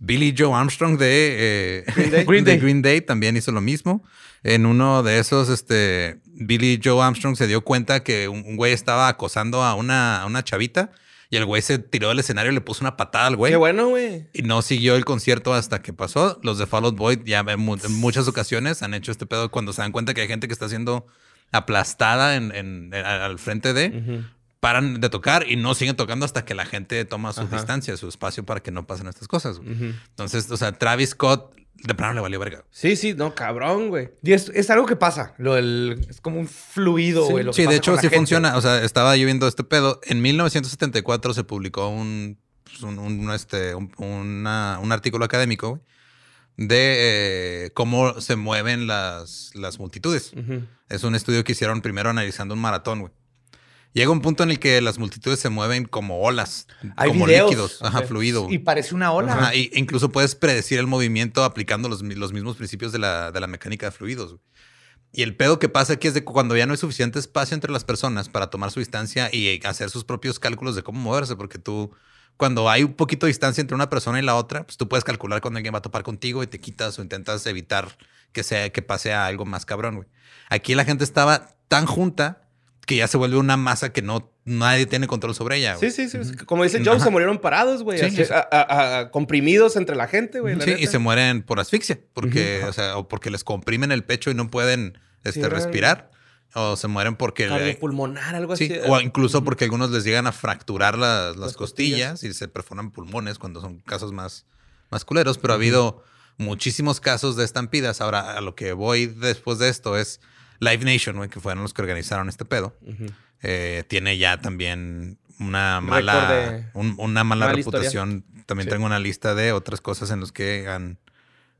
Billy Joe Armstrong de, eh, Green Day. Green de Day. Green Day también hizo lo mismo. En uno de esos, este, Billy Joe Armstrong se dio cuenta que un, un güey estaba acosando a una, a una chavita y el güey se tiró del escenario y le puso una patada al güey. Qué bueno, güey. Y no siguió el concierto hasta que pasó. Los de Fall Out Boy ya en, mu- en muchas ocasiones han hecho este pedo cuando se dan cuenta que hay gente que está siendo aplastada en, en- en- al frente de. Paran de tocar y no siguen tocando hasta que la gente toma su Ajá. distancia, su espacio para que no pasen estas cosas. Entonces, o sea, Travis Scott de plano le valió verga. Sí, sí, no, cabrón, güey. Y es, es algo que pasa. Lo del- es como un fluido, Sí, güey. lo que sí, de hecho sí gente. funciona. O sea, estaba yo viendo este pedo. En 1974 se publicó un, pues, un, un, este, un, una- un artículo académico güey, de eh, cómo se mueven las, las multitudes. Es un estudio que hicieron primero analizando un maratón, güey. Llega un punto en el que las multitudes se mueven como olas, Hay como videos. líquidos, ajá, fluido. Y parece una ola. Ajá, y incluso puedes predecir el movimiento aplicando los, los mismos principios de la, de la mecánica de fluidos. Y el pedo que pasa aquí es de que cuando ya no hay suficiente espacio entre las personas para tomar su distancia y hacer sus propios cálculos de cómo moverse, porque tú, cuando hay un poquito de distancia entre una persona y la otra, pues tú puedes calcular cuando alguien va a topar contigo y te quitas o intentas evitar que sea que pase a algo más cabrón, güey. Aquí la gente estaba tan junta que ya se vuelve una masa que no nadie tiene control sobre ella. güey. Sí, sí, sí. Como dice Joe, Ajá. se murieron parados, güey. Sí, así, sí. a- a- a- comprimidos entre la gente, güey. la Sí, y se mueren por asfixia, porque, o sea, o porque les comprimen el pecho y no pueden este, Sí, respirar, o se mueren porque... Cardiopulmonar, algo sí, así. o incluso porque algunos les llegan a fracturar las, las Las costillas, costillas. y se perforan pulmones cuando son casos más, más culeros, pero ha habido muchísimos casos de estampidas. Ahora, a lo que voy después de esto es Live Nation, güey, que fueron los que organizaron este pedo. Eh, tiene ya también una mala, de- un- una mala, mala historia. reputación. También Sí. tengo una lista de otras cosas en las que han,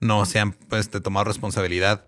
no se han pues, este, tomado responsabilidad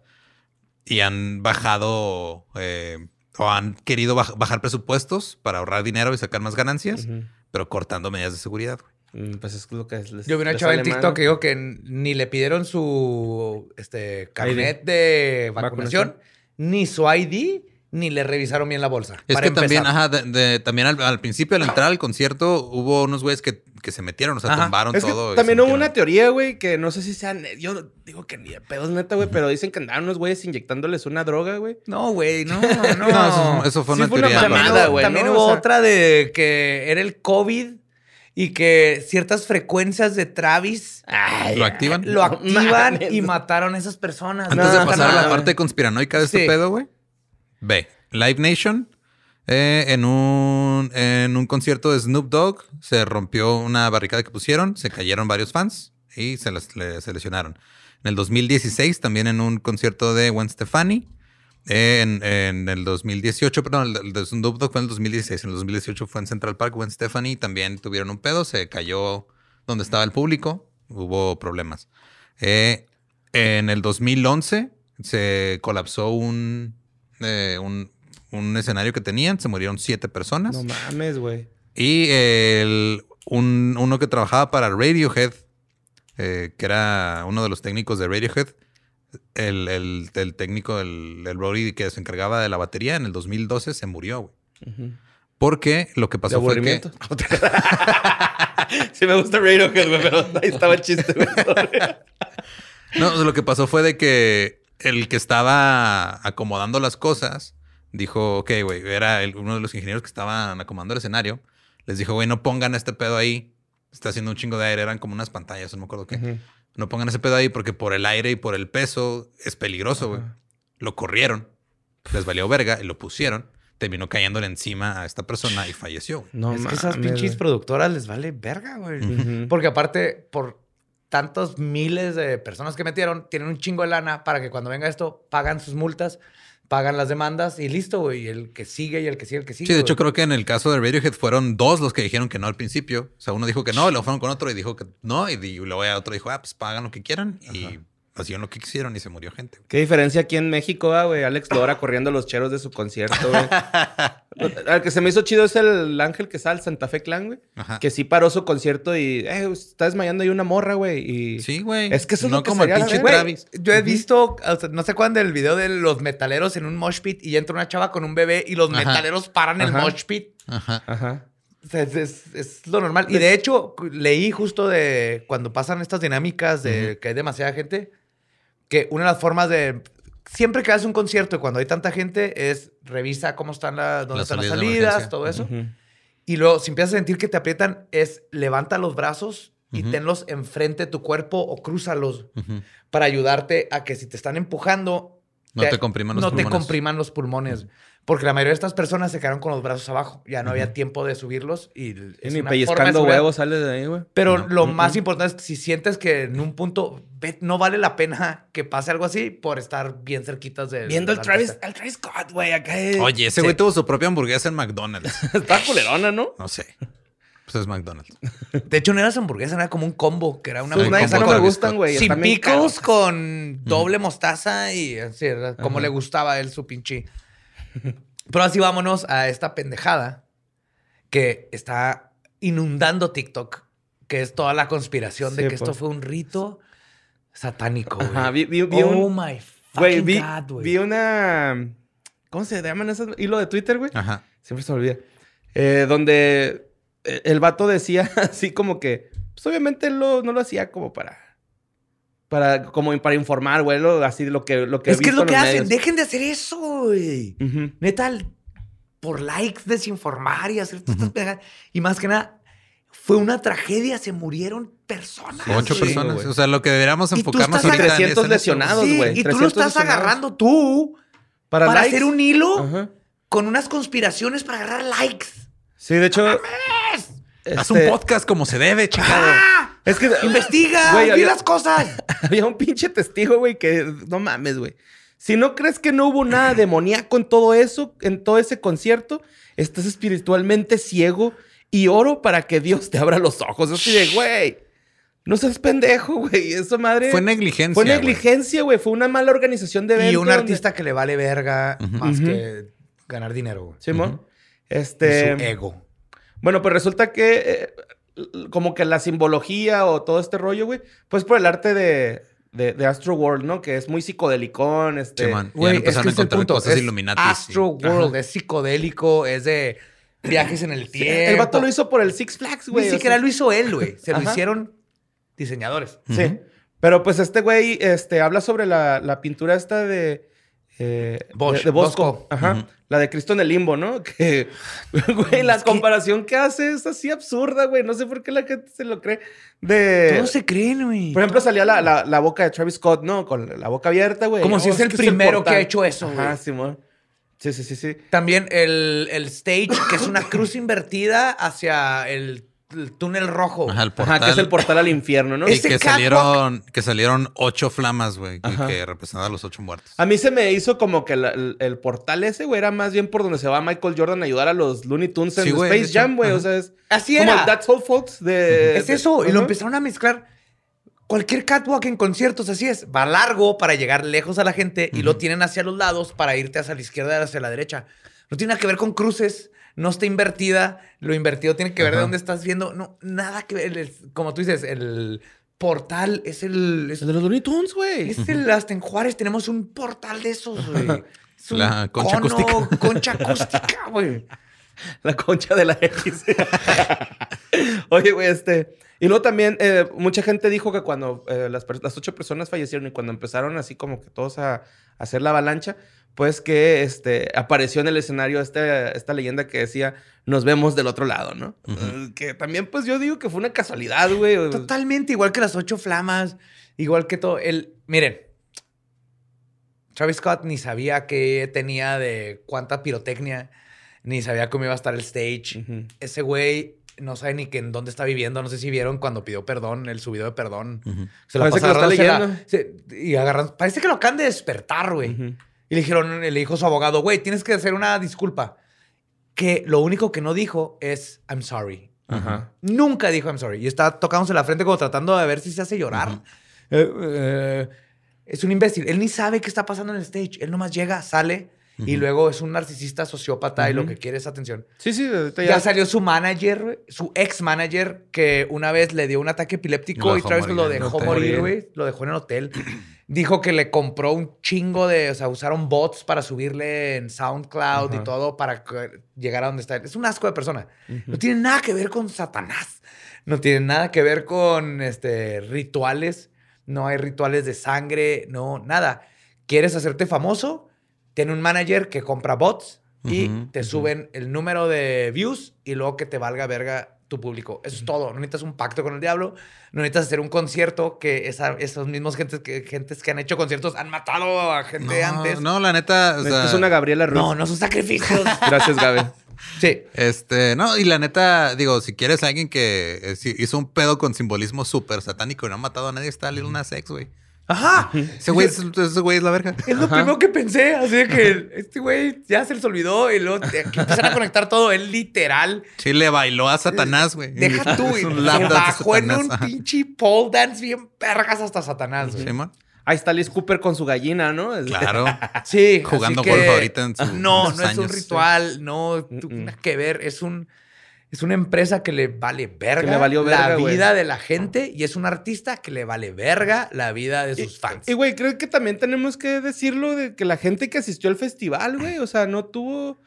y han bajado eh, o han querido baj- bajar presupuestos para ahorrar dinero y sacar más ganancias, pero cortando medidas de seguridad. güey. Mm, Pues es lo que les, Yo vi una chava en TikTok que dijo que ni le pidieron su este, carnet de vacunación, Vacunación. Ni su ID, ni le revisaron bien la bolsa. Es para que también, ajá, de- de- también al, al principio, al entrar al concierto, hubo unos güeyes que, que se metieron, o sea, Ajá. tumbaron Es que todo. y también hubo una teoría, güey, que no sé si sean. Yo digo que ni de pedos neta, güey, pero dicen que andaban unos güeyes inyectándoles una droga, güey. No, güey, no, no. No, eso, fue- eso fue Sí una fue una teoría. También, hubo- güey, también ¿no? hubo O sea- otra de que era el COVID y que ciertas frecuencias de Travis ¿Lo activan? lo activan y mataron a esas personas. Antes No, de no, pasar a la no. parte conspiranoica de este pedo, güey. Ve, Live Nation, eh, en, un, en un concierto de Snoop Dogg, se rompió una barricada que pusieron, se cayeron varios fans y se, les- le- se lesionaron. En el 2016, también en un concierto de Gwen Stefani. En, en el 2018, perdón, el, el de Snoop Dogg fue en el 2016. En el 2018 fue en Central Park. Gwen Stefani también tuvieron un pedo, se cayó donde estaba el público, hubo problemas. Eh, en el 2011 se colapsó un, eh, un, un escenario que tenían, se murieron siete personas. No mames, güey. y el, un- uno que trabajaba para Radiohead, eh, que era uno de los técnicos de Radiohead, el, el- el técnico, el, el roadie que se encargaba de la batería en el 2012 se murió, güey. Porque lo que De pasó fue que... sí me gusta Radiohead, güey, pero ahí estaba el chiste. No, lo que pasó fue de que el que estaba acomodando las cosas dijo, ok, güey, era el- uno de los ingenieros que estaban acomodando el escenario. Les dijo, güey, no pongan este pedo ahí. Está haciendo un chingo de aire, eran como unas pantallas, no me acuerdo qué. No pongan ese pedo ahí porque por el aire y por el peso es peligroso, güey. Lo corrieron, les valió verga y lo pusieron. Terminó cayéndole encima a esta persona y falleció. No es que esas pinches productoras les vale verga, güey. Porque aparte, por tantos miles de personas que metieron, tienen un chingo de lana para que cuando venga esto, pagan sus multas, pagan las demandas y listo, güey. Y el que sigue y el que sigue, el que sigue. Sí, de hecho creo que en el caso de Radiohead fueron dos los que dijeron que no al principio. O sea, uno dijo que no, y luego fueron con otro y dijo que no, y, di- luego otro dijo, ah, pues pagan lo que quieran. Y hacían lo que quisieron y se murió gente. güey. Qué diferencia aquí en México, ah, güey. Alex Lora corriendo los cheros de su concierto, güey. Al que se me hizo chido es el Ángel que sale, Santa Fe Clan, güey. Ajá. Que sí paró su concierto y, eh, está desmayando ahí una morra, güey. Y Sí, güey. Es que eso es no lo que como el pinche güey. Travis. Yo he visto, o sea, no sé cuándo, el video de los metaleros en un mosh pit y entra una chava con un bebé y los Ajá. metaleros paran el mosh pit. Ajá. Ajá. O sea, es, es- es lo normal. Y de hecho, leí justo de cuando pasan estas dinámicas de que hay demasiada gente, que una de las formas de. Siempre que haces un concierto y cuando hay tanta gente es revisa cómo están las, dónde Las están las salidas de salidas, todo eso. Y luego, si empiezas a sentir que te aprietan, es levanta los brazos y tenlos enfrente de tu cuerpo o crúzalos Ujú. para ayudarte a que si te están empujando, No te compriman los no pulmones. te compriman los pulmones. Porque la mayoría de estas personas se quedaron con los brazos abajo. Ya no había tiempo de subirlos y es ni pellizcando huevos sales de ahí, güey. Pero No. lo más importante es que si sientes que en un punto ve- no vale la pena que pase algo así por estar bien cerquitas de Viendo al Travis, al Travis Scott, güey, acá. es- Oye, ese Sí. güey tuvo su propia hamburguesa en McDonald's. Está culerona, ¿no? No sé. Pues es McDonald's. De hecho, no era hamburguesa, era como un combo, que era una Sí, hamburguesa no me gustan, güey. sin caros. con doble mostaza y así, como le gustaba a él su pinche. Pero así vámonos a esta pendejada que está inundando TikTok, que es toda la conspiración de que esto pues. fue un rito satánico. güey. Ajá, vi, vi- vi oh un... my Güey, vi, God, güey. vi una... ¿Cómo se llaman esos? Hilo de Twitter, güey. Ajá. Siempre se me olvida. Eh, donde eh, el vato decía así como que... Pues obviamente él lo- no lo hacía como para... Para, como para informar, güey. lo- Así lo que, lo que he Es que es visto lo en que hacen. medios. Dejen de hacer eso, güey. Ujú. Neta, el- por likes, desinformar y hacer estas pendejadas. Y más que nada, fue una tragedia. Se murieron personas. Ocho güey. personas. güey. O sea, lo que deberíamos enfocarnos ahorita en 300 es en eso. lesionados, Sí, güey. y tú 300 lo estás lesionados. agarrando tú Para, para, hacer un hilo Ajá. con unas conspiraciones para agarrar likes. Sí, de hecho... Haz este, un podcast como se debe, chingado. ¡Ah! Es que... ¡Investiga! Güey, ¡Di había- las cosas! Había un pinche testigo, güey, que no mames, güey. Si no crees que no hubo nada demoníaco en todo eso, en todo ese concierto, estás espiritualmente ciego y oro para que Dios te abra los ojos. Así de, güey, no seas pendejo, güey. Esa madre. Fue negligencia. Fue negligencia, güey. Fue una mala organización de Y evento un donde- artista que le vale verga más que ganar dinero, güey. Simón. Y Este. su ego. Bueno, pues resulta que eh, como que la simbología o todo este rollo, güey, pues por el arte de, de, de Astro World, ¿no? Que es muy psicodélicón, este... Simón. Y Güey, ya es empezaron que a es encontrar punto. cosas Es Illuminati. Astro World, es psicodélico, es de viajes en el Sí, tiempo. el vato lo hizo por el Six Flags, güey. Ni siquiera sea. lo hizo él, güey. Se lo Ajá. hicieron diseñadores. Sí. Pero pues este güey este, habla sobre la, la pintura esta de... eh, Bosch, de, de Bosco. Bosco. Ajá. Ujú. La de Cristo en el limbo, ¿no? Que, güey, la Es que- comparación que hace es así absurda, güey. No sé por qué la gente se lo cree. De... Todos se creen, güey. Por ejemplo, salía la, la, la boca de Travis Scott, ¿no? Con la boca abierta, güey. Como si Oh, es el que primero que portal. ha hecho eso, Ajá, güey. Simón. Sí, sí, sí, sí. También el, el stage, que es una cruz invertida hacia el, el túnel rojo. Ajá, el portal. Ajá, que es el portal al infierno, ¿no? Y que catwalk- salieron, que salieron ocho flamas, güey, que representaban a los ocho muertos. A mí se me hizo como que la- el, el portal ese, güey, era más bien por donde se va Michael Jordan a ayudar a los Looney Tunes en Sí, Space. Jam, güey. O sea, es Así como era. el That's All Folks de... Es eso. Y lo empezaron a mezclar. Cualquier catwalk en conciertos, así es. Va largo para llegar lejos a la gente y lo tienen hacia los lados para irte hacia la izquierda y hacia la derecha. No tiene nada que ver con cruces. No está invertida. Lo invertido tiene que ver de dónde estás viendo. No, nada que ver. El- como tú dices, el portal es el. Es, El de los Looney Tunes, güey. es el hasta en Juárez tenemos un portal de esos, güey. Es La concha cono, acústica. Concha acústica, güey. La concha de la X. Oye, güey, este. Y luego también, eh, mucha gente dijo que cuando eh, las, las ocho personas fallecieron y cuando empezaron así como que todos a, a hacer la avalancha, pues que este, apareció en el escenario este, esta leyenda que decía, nos vemos del otro lado, ¿no? Eh, que también, pues yo digo que fue una casualidad, güey. Totalmente, igual que las ocho flamas, igual que todo. El, miren, Travis Scott ni sabía qué tenía de cuánta pirotecnia, ni sabía cómo iba a estar el stage. Ese güey no sabe ni que en dónde está viviendo. No sé si vieron cuando pidió perdón, el su video de perdón. Se la Parece pasa que lo está la- se- y agarran, parece que lo acaban de despertar, güey. Ujú. Y le dijeron, le dijo su abogado, güey, tienes que hacer una disculpa. Que lo único que no dijo es, I'm sorry. Ajá. Nunca dijo I'm sorry. Y está tocándose la frente como tratando de ver si se hace llorar. Eh, eh, es un imbécil. Él ni sabe qué está pasando en el stage. Él nomás llega, sale y luego es un narcisista sociópata y lo que quiere es atención. Sí, sí, Ya, ya. salió su manager, su ex manager, que una vez le dio un ataque epiléptico y Travis lo dejó morir, güey. Lo dejó en el hotel. Dijo que le compró un chingo de, o sea, usaron bots para subirle en SoundCloud y todo para llegar a donde está. Es un asco de persona. No tiene nada que ver con Satanás. No tiene nada que ver con este, rituales. No hay rituales de sangre, no, nada. ¿Quieres hacerte famoso? Tiene un manager que compra bots y Ujú, te suben el número de views y luego que te valga verga tu público. Eso es todo. No necesitas un pacto con el diablo. No necesitas hacer un concierto que esa- esos mismos gentes que, gentes que han hecho conciertos han matado a gente antes. No, no, la neta, o sea, es una Gabriela Ruiz. no, no son sacrificios. Gracias, Gaby. sí. Este, no, y la neta, digo, si quieres alguien que eh, hizo un pedo con simbolismo súper satánico y no ha matado a nadie, está Lil Nas X, güey. Ajá. Ese güey, es- ese güey es la verga. Es lo primero que pensé, así de que este güey ya se les olvidó y luego te- que empiezan a conectar todo. Él literal, Sí, le bailó a Satanás, güey. deja tú, y bajó en un ajá. pinche pole dance bien vergas hasta Satanás, güey. Sí, man. Ahí está Liz Cooper con su gallina, ¿no? Claro. Sí, Jugando golf ahorita en sus- No, no es un ritual, no, tú- nada que ver, es un es una empresa que le vale verga le valió verga, la vida de la gente y es un artista que le vale verga la vida de sus fans. Y, güey, creo que también tenemos que decirlo de que la gente que asistió al festival, güey, o sea, no tuvo...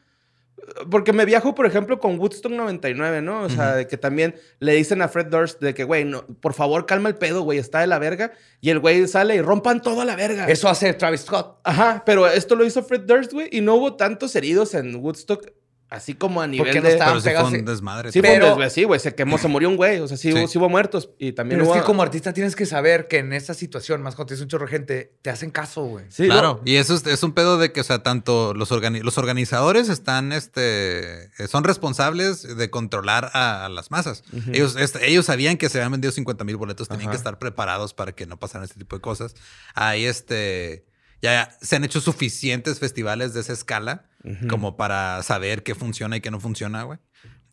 Porque me viajo, por ejemplo, con Woodstock 99, ¿no? O sea, de que también le dicen a Fred Durst de que, güey, no, por favor, calma el pedo, güey, está de la verga. Y el güey sale y rompan toda la verga. Eso hace Travis Scott. Ajá, pero esto lo hizo Fred Durst, güey, y no hubo tantos heridos en Woodstock, así como a nivel Porque no de... estaban Pero sí fue pegados. un desmadre. Sí, Pero- fue un desve- sí, güey, se quemó, se murió un güey, o sea, sí, Sí. Hubo, sí hubo muertos y también Pero hubo... es que como artista tienes que saber que en esa situación, más cuando tienes un chorro de gente, te hacen caso, güey. Sí, claro, no, y eso es, es un pedo de que, o sea, tanto los, organi- los organizadores están, este, son responsables de controlar a, a las masas. ellos, este, ellos sabían que se habían vendido 50 mil boletos, tenían Ajá. que estar preparados para que no pasaran este tipo de cosas. Ahí, este, ya se han hecho suficientes festivales de esa escala como para saber qué funciona y qué no funciona, güey.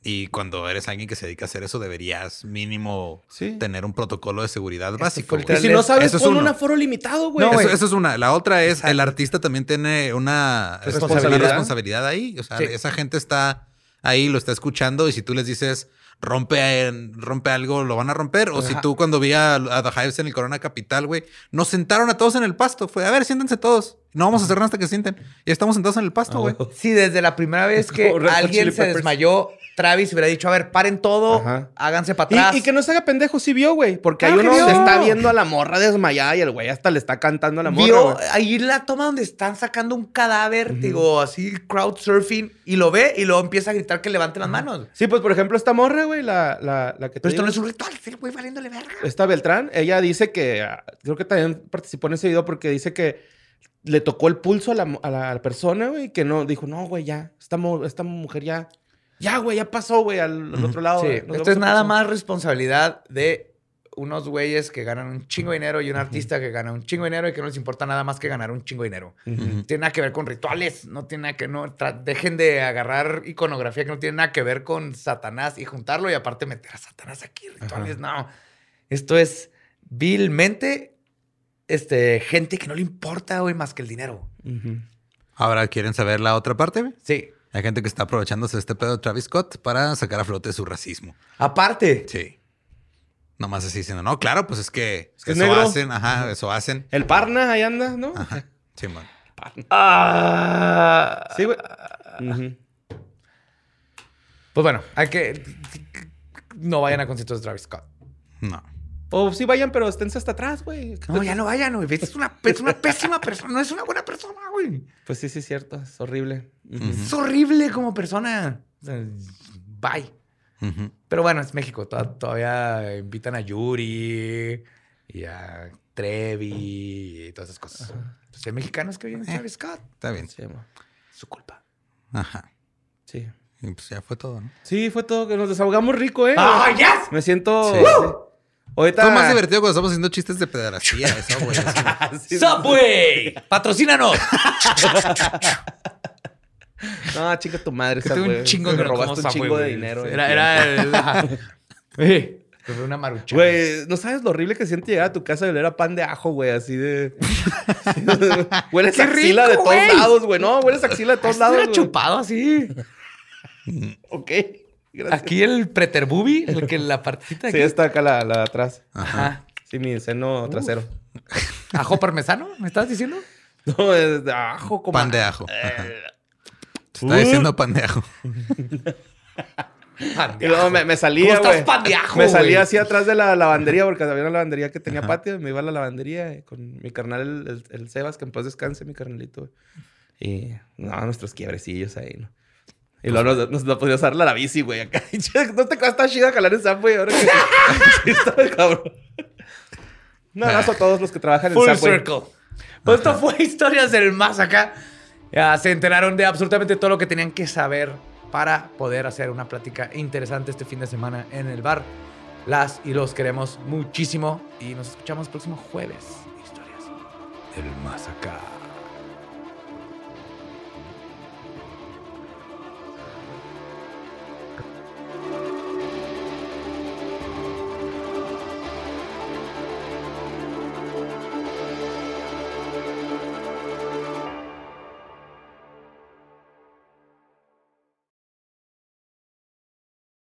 Y cuando eres alguien que se dedica a hacer eso, deberías mínimo Sí. tener un protocolo de seguridad básico. fue güey. Y si no sabes, Eso es pon un aforo limitado, güey. No, eso, es una. La otra es el artista también tiene una Responsabilidad. una responsabilidad ahí. O sea, Sí. esa gente está ahí, lo está escuchando y si tú les dices rompe, rompe algo, lo van a romper. O si tú cuando vi a, a The Hives en el Corona Capital, güey, nos sentaron a todos en el pasto. Fue, a ver, siéntense todos. No vamos a hacer nada hasta que sienten. Y estamos sentados en el pasto, güey. Sí, desde la primera vez que alguien Chili se Peppers. desmayó, Travis hubiera dicho, a ver, paren todo, Ajá. háganse para Y, atrás. y que no se haga pendejo, sí vio, güey. Porque hay uno que está viendo a la morra desmayada y el güey hasta le está cantando a la morra. Vio ahí la toma donde están sacando un cadáver, digo, así crowd surfing, y lo ve y luego empieza a gritar que levante las manos. Sí, pues por ejemplo, esta morra, güey, la, la, la que te Pero esto digo, no es un ritual, güey valiéndole verga. Esta Beltrán, ella dice que, ah, creo que también participó en ese video porque dice que le tocó el pulso a la, a persona, güey, que no, dijo, no, güey, ya, esta, esta mujer ya, ya, güey, ya pasó, güey, al, al otro lado. Sí, esto es nada próxima". más responsabilidad de unos güeyes que ganan un chingo de dinero y un artista que gana un chingo de dinero y que no les importa nada más que ganar un chingo de dinero. Tiene nada que ver con rituales, no tiene nada que no dejen de agarrar iconografía que no tiene nada que ver con Satanás y juntarlo y aparte meter a Satanás aquí rituales, no. Esto es vilmente este gente que no le importa güey más que el dinero. Ahora, ¿quieren saber la otra parte, güey? Sí. Hay gente que está aprovechándose de este pedo de Travis Scott para sacar a flote su racismo. Aparte, Sí. Nomás así diciendo, no, claro, pues es que, Es que es eso negro. hacen, ajá, eso hacen. El Parna ahí anda, ¿no? Ajá. Sí, man. ah, Sí, güey. Pues bueno, hay que no vayan a conciertos de Travis Scott. No. O sí vayan, pero esténse hasta atrás, güey. No, ya no vayan, güey. Es una, es una pésima persona, no es una buena persona, güey. Pues sí, sí, es cierto. Es horrible. Es horrible como persona. Bye. Pero bueno, es México. to- Todavía invitan a Yuri y a Trevi y todas esas cosas. Pues hay mexicanos que vienen a Travis Scott. Está bien. Sí, amor. Su culpa. Ajá. Sí. Y pues ya fue todo, ¿no? Sí, fue todo que nos desahogamos rico, ¿eh? ¡Ah, yes! Me siento. Sí. Ahorita. Fue más divertido cuando estamos haciendo chistes de pederastía, eso, güey. ¡Subway! ¡Patrocínanos! No, chica tu madre, Que esa tuve güey. un chingo Me robaste un chingo de dinero. Era, era el... una marucha. Güey, no sabes lo horrible que siente llegar a tu casa y oler a pan de ajo, güey, así de. hueles ¡Qué axila de todos lados, güey. No, hueles axila de todos lados. Chupado así. Ok. Gracias. Aquí el preterbubi, el que la partecita de Sí, está acá la, la de atrás. Ajá. Sí, mi seno trasero. ¿Ajo parmesano? ¿Me estás diciendo? No, es de ajo como. Pan de ajo. Eh, Se está diciendo pan de ajo. Pan Y luego me, me salía, ¿Cómo estás güey. pan de ajo, Me salía así atrás de la lavandería porque había una lavandería que tenía patio. Me iba a la lavandería eh, con mi carnal, el, el- el Sebas, que en paz descanse, mi carnalito. güey. Y no, nuestros quiebrecillos ahí, ¿no? Y luego nos, nos, nos podías dar la, la bici, güey. Acá. No te cuesta chida jalar en Subway ahora que... sí, está el cabrón. Un abrazo a todos los que trabajan en Full Subway. circle. Pues esto fue Historias del Más acá. Ya se enteraron de absolutamente todo lo que tenían que saber para poder hacer una plática interesante este fin de semana en el bar. Las y los queremos muchísimo y nos escuchamos el próximo jueves. Historias del Más acá.